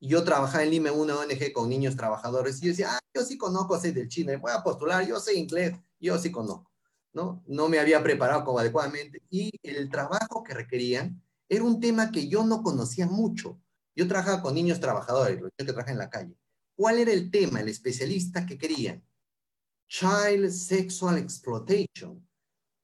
Y yo trabajaba en Lima en una ONG con niños trabajadores y yo decía, ah, yo sí conozco Save the Children, voy a postular, yo sé inglés, yo sí conozco. ¿no? No me había preparado como adecuadamente. Y el trabajo que requerían era un tema que yo no conocía mucho. Yo trabajaba con niños trabajadores, los que trabajan en la calle. ¿Cuál era el tema, el especialista que querían? Child Sexual Exploitation.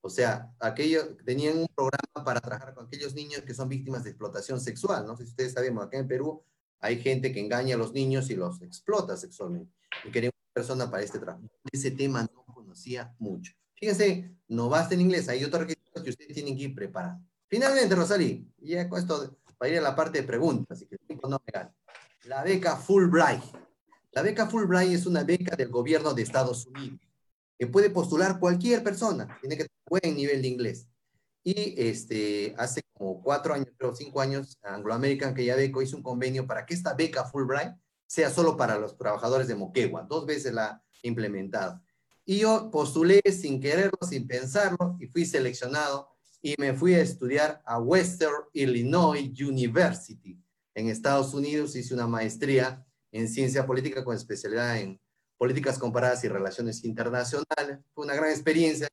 O sea, aquellos tenían un programa para trabajar con aquellos niños que son víctimas de explotación sexual. No sé si ustedes saben, acá en Perú hay gente que engaña a los niños y los explota sexualmente. Y quería una persona para este trabajo. Ese tema no conocía mucho. Fíjense, no basta en inglés, hay otros requisitos que ustedes tienen que ir preparando. Finalmente, Rosalí, ya con esto para ir a la parte de preguntas, así que La beca Fulbright. La beca Fulbright es una beca del gobierno de Estados Unidos que puede postular cualquier persona, tiene que tener buen nivel de inglés. Y este, hace como cuatro años, creo cinco años, Anglo American, que ya beco, hizo un convenio para que esta beca Fulbright sea solo para los trabajadores de Moquegua. Dos veces la ha implementado. Y yo postulé sin quererlo, sin pensarlo, y fui seleccionado y me fui a estudiar a Western Illinois University en Estados Unidos. Hice una maestría en ciencia política con especialidad en políticas comparadas y relaciones internacionales. Fue una gran experiencia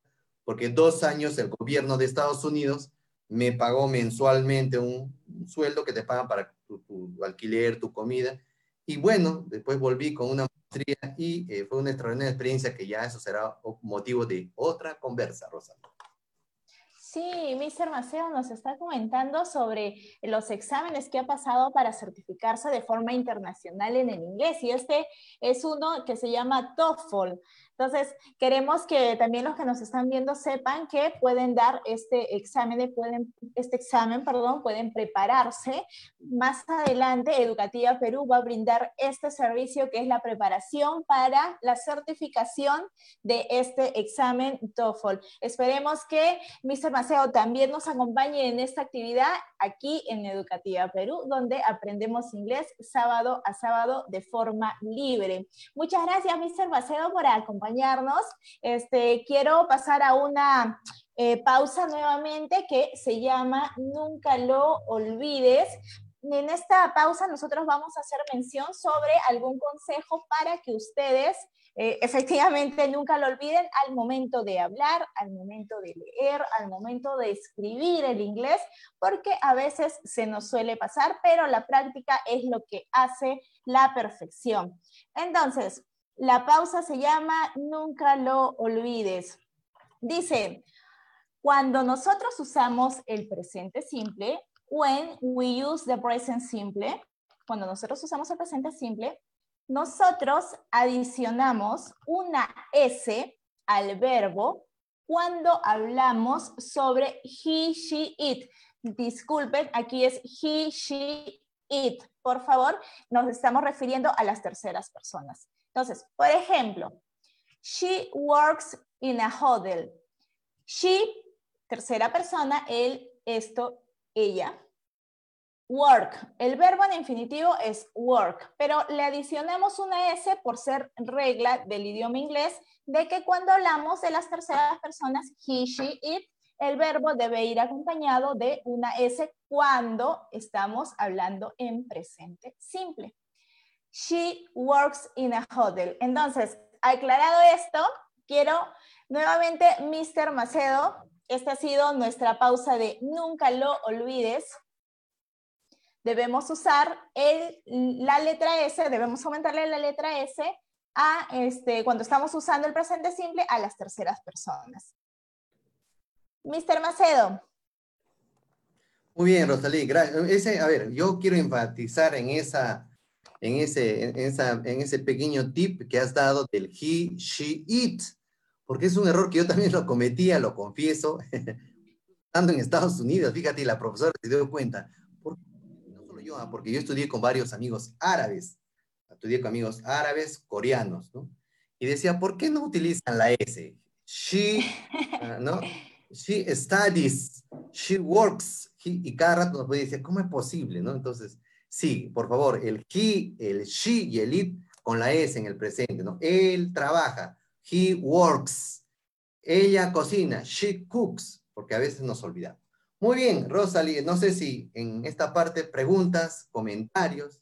porque dos años el gobierno de Estados Unidos me pagó mensualmente un, sueldo que te pagan para tu, alquiler, tu comida. Y bueno, después volví con una maestría y eh, fue una extraordinaria experiencia que ya eso será motivo de otra conversa, Rosa. Sí, Mr. Maceo nos está comentando sobre los exámenes que ha pasado para certificarse de forma internacional en el inglés y este es uno que se llama TOEFL. Entonces, queremos que también los que nos están viendo sepan que pueden dar este examen, pueden, este examen, perdón, pueden prepararse. Más adelante, Educativa Perú va a brindar este servicio que es la preparación para la certificación de este examen TOEFL. Esperemos que Mr. Maceo también nos acompañe en esta actividad aquí en Educativa Perú, donde aprendemos inglés sábado a sábado de forma libre. Muchas gracias, Mr. Maceo, por acompañarnos. Este, quiero pasar a una eh, pausa nuevamente que se llama Nunca lo olvides. En esta pausa nosotros vamos a hacer mención sobre algún consejo para que ustedes eh, efectivamente nunca lo olviden al momento de hablar, al momento de leer, al momento de escribir el inglés, porque a veces se nos suele pasar, pero la práctica es lo que hace la perfección. Entonces, la pausa se llama Nunca lo olvides. Dice, cuando nosotros usamos el presente simple, when we use the present simple, cuando nosotros usamos el presente simple, nosotros adicionamos una S al verbo cuando hablamos sobre he, she, it. Disculpen, aquí es he, she, it. Por favor, nos estamos refiriendo a las terceras personas. Entonces, por ejemplo, she works in a hotel. She, tercera persona, él, esto, ella. Work. El verbo en infinitivo es work, pero le adicionamos una S por ser regla del idioma inglés de que cuando hablamos de las terceras personas, he, she, it, el verbo debe ir acompañado de una S cuando estamos hablando en presente simple. She works in a hotel. Entonces, aclarado esto, quiero nuevamente, Mr. Macedo, esta ha sido nuestra pausa de nunca lo olvides. Debemos usar el, la letra S, debemos aumentarle la letra S a este, cuando estamos usando el presente simple a las terceras personas. Mr. Macedo. Muy bien, Rosalí. Ese, a ver, yo quiero enfatizar en esa en ese, en, esa, en ese pequeño tip que has dado del he, she, it, porque es un error que yo también lo cometía, lo confieso, estando en Estados Unidos, fíjate, la profesora se dio cuenta, ¿por qué idioma, porque yo estudié con varios amigos árabes, estudié con amigos árabes, coreanos, ¿no? Y decía, ¿por qué no utilizan la S? She, ah, ¿no? She studies, she works, y cada rato nos puede decir, ¿cómo es posible, no? Entonces, sí, por favor, el he, el she y el it con la S en el presente, ¿no? Él trabaja, he works, ella cocina, she cooks, porque a veces nos olvidamos. Muy bien, Rosalie, no sé si en esta parte preguntas, comentarios.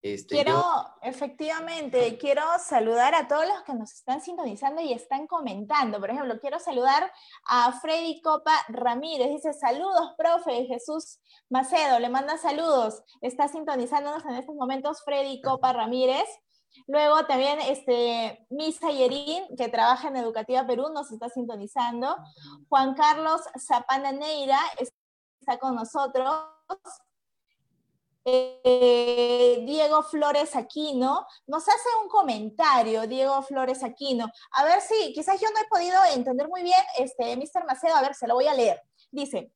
Este, quiero, efectivamente, quiero saludar a todos los que nos están sintonizando y están comentando. Por ejemplo, quiero saludar a Freddy Copa Ramírez. Dice, saludos, profe. Jesús Macedo le manda saludos. Está sintonizándonos en estos momentos Freddy Copa Ramírez. Luego también este, Misa Yerín, que trabaja en Educativa Perú, nos está sintonizando. Juan Carlos Zapana Neira está con nosotros. Eh, Diego Flores Aquino nos hace un comentario, Diego Flores Aquino. A ver si, quizás yo no he podido entender muy bien, este, Mr. Macedo, a ver, se lo voy a leer. Dice,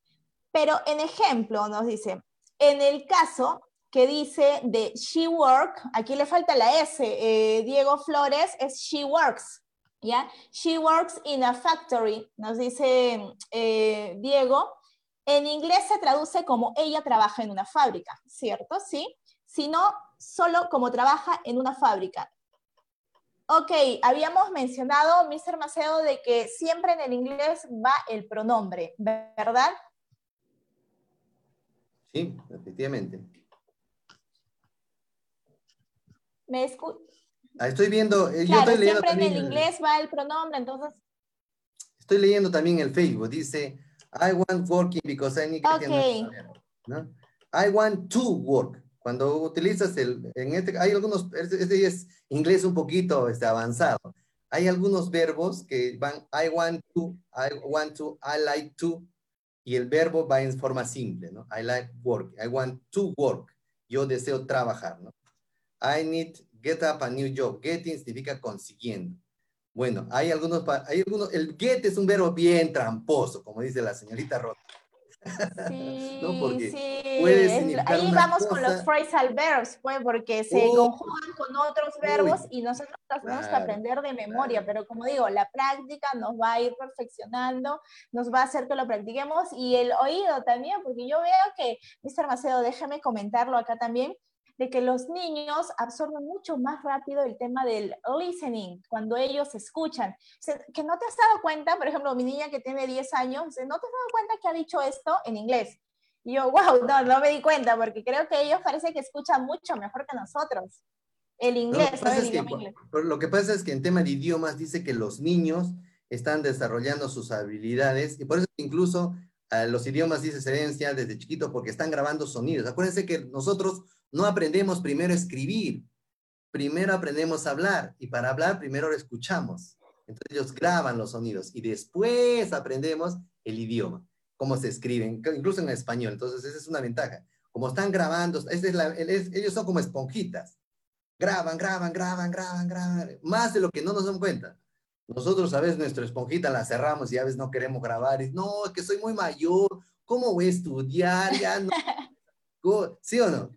pero en ejemplo, nos dice, en el caso que dice de she work, aquí le falta la S, eh, Diego Flores es she works, ¿ya? She works in a factory, nos dice eh, Diego. En inglés se traduce como ella trabaja en una fábrica, ¿cierto? Sí. Si no, solo como trabaja en una fábrica. Ok, habíamos mencionado, Mr. Macedo, de que siempre en el inglés va el pronombre, ¿verdad? Sí, efectivamente. ¿Me escuchas? Ah, estoy viendo. Eh, yo estoy leyendo siempre en el inglés va el pronombre, entonces. Estoy leyendo también el Facebook. Dice, I want working because I need okay. ¿no? I want to work. Cuando utilizas el, en este, hay algunos, este es inglés un poquito este, avanzado. Hay algunos verbos que van, I want to, I want to, I like to, y el verbo va en forma simple, ¿no? I like work, I want to work. Yo deseo trabajar, ¿no? I need get up a new job. Getting significa consiguiendo. Bueno, hay algunos, hay algunos, el get es un verbo bien tramposo, como dice la señorita Rosa. Sí, sí. ahí vamos con los phrasal verbs, pues, porque se conjugan con otros verbos y nosotros tenemos que aprender de memoria, pero como digo, la práctica nos va a ir perfeccionando, nos va a hacer que lo practiquemos y el oído también, porque yo veo que, Mr. Macedo, déjame comentarlo acá también, de que los niños absorben mucho más rápido el tema del listening cuando ellos escuchan. que no te has dado cuenta, por ejemplo, mi niña que tiene 10 años, no te has dado cuenta que ha dicho esto en inglés. Y yo, wow, no, no me di cuenta, porque creo que ellos parece que escuchan mucho mejor que nosotros. El inglés, lo, que inglés. lo que pasa es que en tema de idiomas dice que los niños están desarrollando sus habilidades y por eso incluso eh, los idiomas dice herencia desde chiquito porque están grabando sonidos. Acuérdense que nosotros no aprendemos primero a escribir, primero aprendemos a hablar y para hablar primero lo escuchamos. Entonces ellos graban los sonidos y después aprendemos el idioma, cómo se escriben, incluso en español. Entonces esa es una ventaja. Como están grabando, ellos son como esponjitas. Graban, graban, graban, graban, graban, más de lo que no nos damos cuenta. Nosotros a veces nuestra esponjita la cerramos y a veces no queremos grabar. Y, no, es que soy muy mayor, ¿cómo voy a estudiar? Ya no. ¿Sí o no?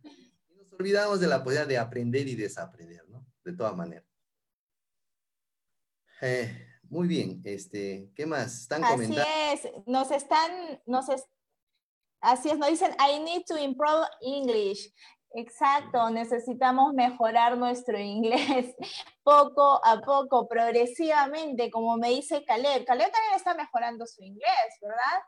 Olvidamos de la posibilidad de aprender y desaprender, ¿no? De todas maneras. Eh, muy bien, este, ¿qué más? Están comentando. Así es, nos están, nos así es, nos dicen, I need to improve English. Exacto, necesitamos mejorar nuestro inglés poco a poco, progresivamente, como me dice Caleb. Caleb también está mejorando su inglés, ¿verdad?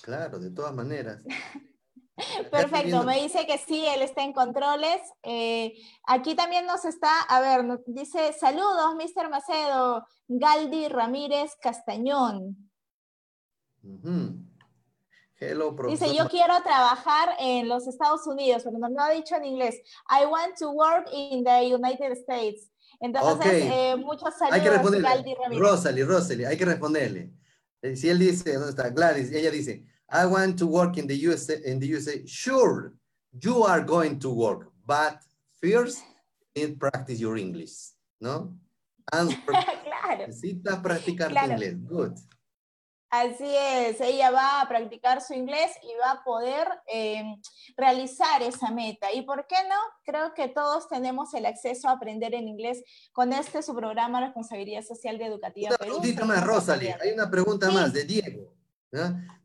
Claro, de todas maneras. Perfecto, me dice que sí, él está en controles. Eh, aquí también nos está, a ver, nos dice, saludos, Mr. Macedo, Galdi Ramírez Castañón. Hello, Dice, yo quiero trabajar en los Estados Unidos, pero no lo ha dicho en inglés. I want to work in the United States. Entonces, eh, muchos saludos, hay que responderle. Galdi Ramírez. Rosalie, Rosalie, hay que responderle. Eh, si él dice, ¿dónde está? Gladys, ella dice, I want to work in the USA. In the USA, sure, you are going to work, but first need practice your English, ¿no? Answer. claro. Necesitas practicar claro. inglés. Good. Así es, ella va a practicar su inglés y va a poder eh, realizar esa meta. ¿Y por qué no? Creo que todos tenemos el acceso a aprender en inglés con este su programa Responsabilidad Social de Educativa una preguntita más, Rosalie. Hay una pregunta más de Diego.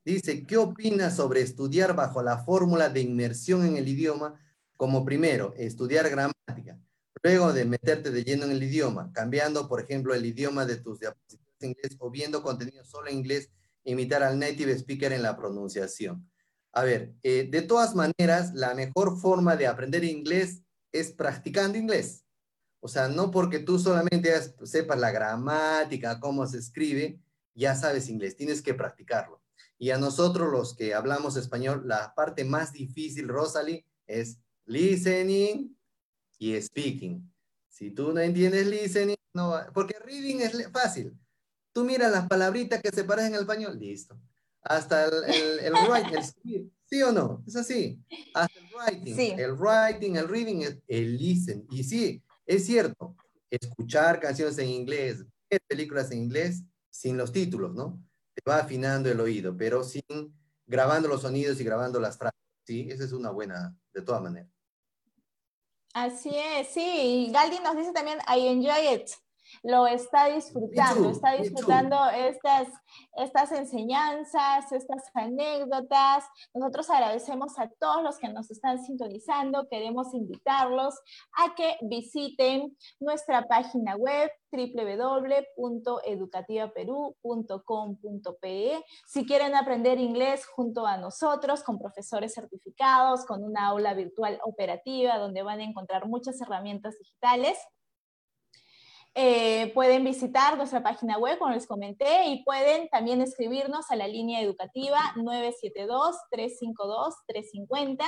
Dice, ¿qué opinas sobre estudiar bajo la fórmula de inmersión en el idioma como primero, estudiar gramática, luego de meterte de lleno en el idioma, cambiando, por ejemplo, el idioma de tus diapositivas inglés o viendo contenido solo en inglés, imitar al native speaker en la pronunciación. A ver, eh, de todas maneras, la mejor forma de aprender inglés es practicando inglés. O sea, no porque tú solamente sepas la gramática, cómo se escribe, ya sabes inglés, tienes que practicarlo. Y a nosotros los que hablamos español, la parte más difícil, Rosalie, es listening y speaking. Si tú no entiendes listening, no, porque reading es fácil. Tú miras las palabritas que se parecen al español, listo. Hasta el, el, el writing, el ¿sí o no? Es así. Hasta el writing, el writing, el reading, el, listen. Y sí, es cierto, escuchar canciones en inglés, ver películas en inglés, sin los títulos, ¿no? Te va afinando el oído, pero sin grabando los sonidos y grabando las frases, ¿sí? Esa es una buena, de todas maneras. Así es, sí. Galdi nos dice también, I enjoy it lo está disfrutando, está disfrutando estas, estas enseñanzas, estas anécdotas. Nosotros agradecemos a todos los que nos están sintonizando, queremos invitarlos a que visiten nuestra página web www.educativaperú.com.pe. Si quieren aprender inglés junto a nosotros, con profesores certificados, con una aula virtual operativa donde van a encontrar muchas herramientas digitales, eh, pueden visitar nuestra página web, como les comenté, y pueden también escribirnos a la línea educativa 972-352-350.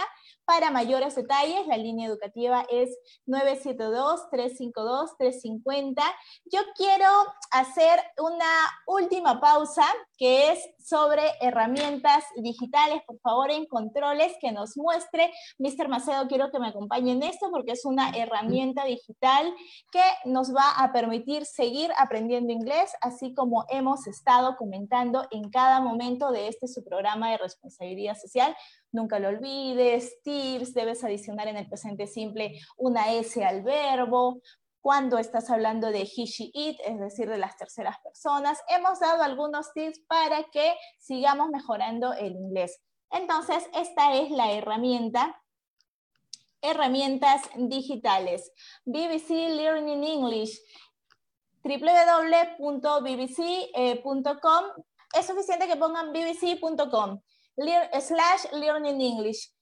Para mayores detalles, la línea educativa es 972-352-350. Yo quiero hacer una última pausa, que es sobre herramientas digitales. Por favor, en controles, que nos muestre. Mr. Macedo, quiero que me acompañe en esto porque es una herramienta digital que nos va a permitir seguir aprendiendo inglés, así como hemos estado comentando en cada momento de este su programa de responsabilidad social. Nunca lo olvides, tips, debes adicionar en el presente simple una S al verbo, cuando estás hablando de he, she, it, es decir, de las terceras personas. Hemos dado algunos tips para que sigamos mejorando el inglés. Entonces, esta es la herramienta herramientas digitales. BBC Learning English www.bbc.com. Es suficiente que pongan bbc.com slash learning English.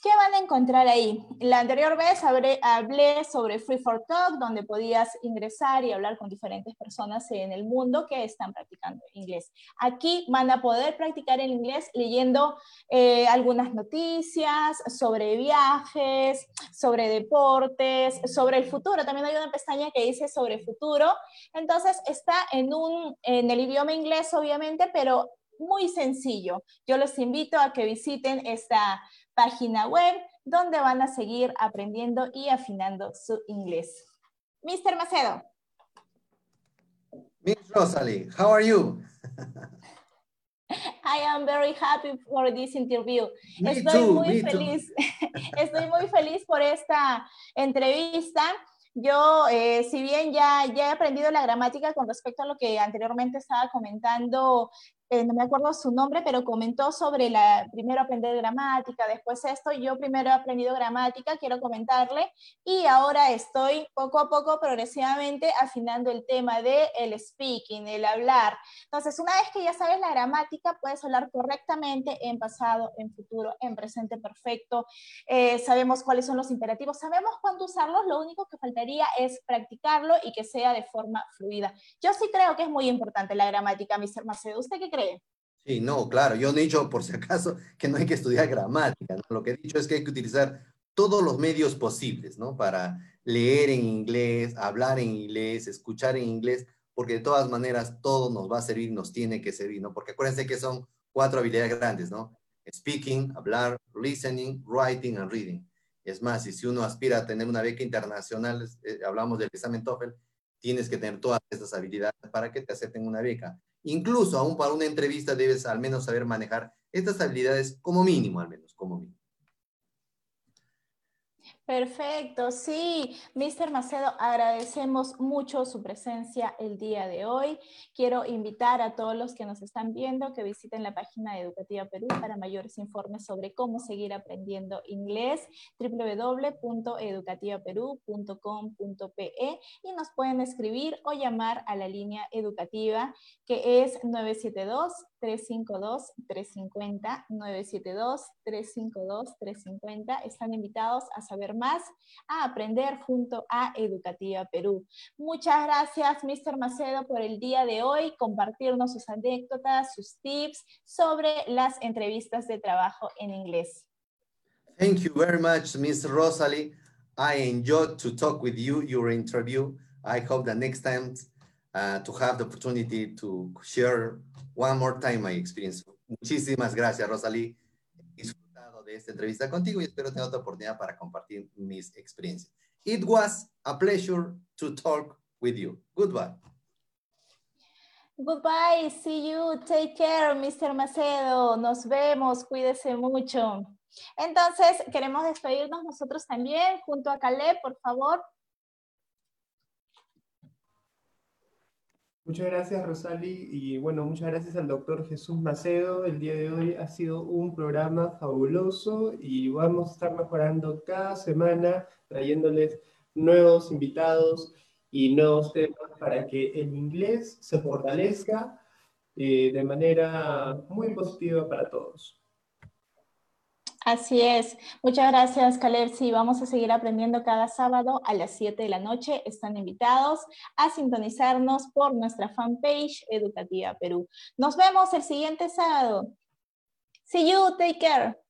¿Qué van a encontrar ahí? La anterior vez hablé, hablé, sobre Free for Talk, donde podías ingresar y hablar con diferentes personas en el mundo que están practicando inglés. Aquí van a poder practicar el inglés leyendo eh, algunas noticias sobre viajes, sobre deportes, sobre el futuro. También hay una pestaña que dice sobre futuro. Entonces está en, un, en el idioma inglés, obviamente, pero muy sencillo. Yo los invito a que visiten esta página web donde van a seguir aprendiendo y afinando su inglés. Mr. Macedo. Miss Rosalie, how are you? I am very happy for this interview. Estoy muy feliz. Estoy muy feliz por esta entrevista. Yo, eh, si bien ya, ya he aprendido la gramática con respecto a lo que anteriormente estaba comentando eh, no me acuerdo su nombre, pero comentó sobre la, primero aprender gramática, después esto, yo primero he aprendido gramática, quiero comentarle, y ahora estoy poco a poco, progresivamente, afinando el tema de el speaking, el hablar. Entonces, una vez que ya sabes la gramática, puedes hablar correctamente en pasado, en futuro, en presente perfecto, eh, sabemos cuáles son los imperativos, sabemos cuándo usarlos, lo único que faltaría es practicarlo y que sea de forma fluida. Yo sí creo que es muy importante la gramática, Mr. Macedo. ¿Usted qué cree? Sí, no, claro, yo no he dicho por si acaso que no hay que estudiar gramática, lo que he dicho es que hay que utilizar todos los medios posibles, ¿no? Para leer en inglés, hablar en inglés, escuchar en inglés, porque de todas maneras todo nos va a servir, nos tiene que servir, ¿no? Porque acuérdense que son cuatro habilidades grandes, ¿no? Speaking, hablar, listening, writing and reading. Es más, y si uno aspira a tener una beca internacional, eh, hablamos del examen TOEFL, tienes que tener todas estas habilidades para que te acepten una beca. Incluso aún para una entrevista debes al menos saber manejar estas habilidades como mínimo, al menos, como mínimo. Perfecto, sí. Mr. Macedo, agradecemos mucho su presencia el día de hoy. Quiero invitar a todos los que nos están viendo que visiten la página de Educativa Perú para mayores informes sobre cómo seguir aprendiendo inglés, www.educativaperú.com.pe y nos pueden escribir o llamar a la línea educativa que es 972 352-350, 972-352-350. Están invitados a saber más, a aprender junto a Educativa Perú. Muchas gracias, Mr. Macedo, por el día de hoy, compartirnos sus anécdotas, sus tips sobre las entrevistas de trabajo en inglés. Thank you very much, Ms. Rosalie. I enjoyed to talk with you, your interview. I hope that next time uh, to have the opportunity to share one more time my experience. Muchísimas gracias, Rosalie. He disfrutado de esta entrevista contigo y espero tener otra oportunidad para compartir mis experiencias. It was a pleasure to talk with you. Goodbye. Goodbye, see you, take care, Mr. Macedo. Nos vemos, cuídese mucho. Entonces, queremos despedirnos nosotros también, junto a Caleb, por favor. Muchas gracias, Rosali, y bueno, muchas gracias al doctor Jesús Macedo. El día de hoy ha sido un programa fabuloso y vamos a estar mejorando cada semana, trayéndoles nuevos invitados y nuevos temas para que el inglés se fortalezca eh, de manera muy positiva para todos. Así es. Muchas gracias, Caleb. Sí, vamos a seguir aprendiendo cada sábado a las 7 de la noche. Están invitados a sintonizarnos por nuestra fanpage Educativa Perú. Nos vemos el siguiente sábado. See you. Take care.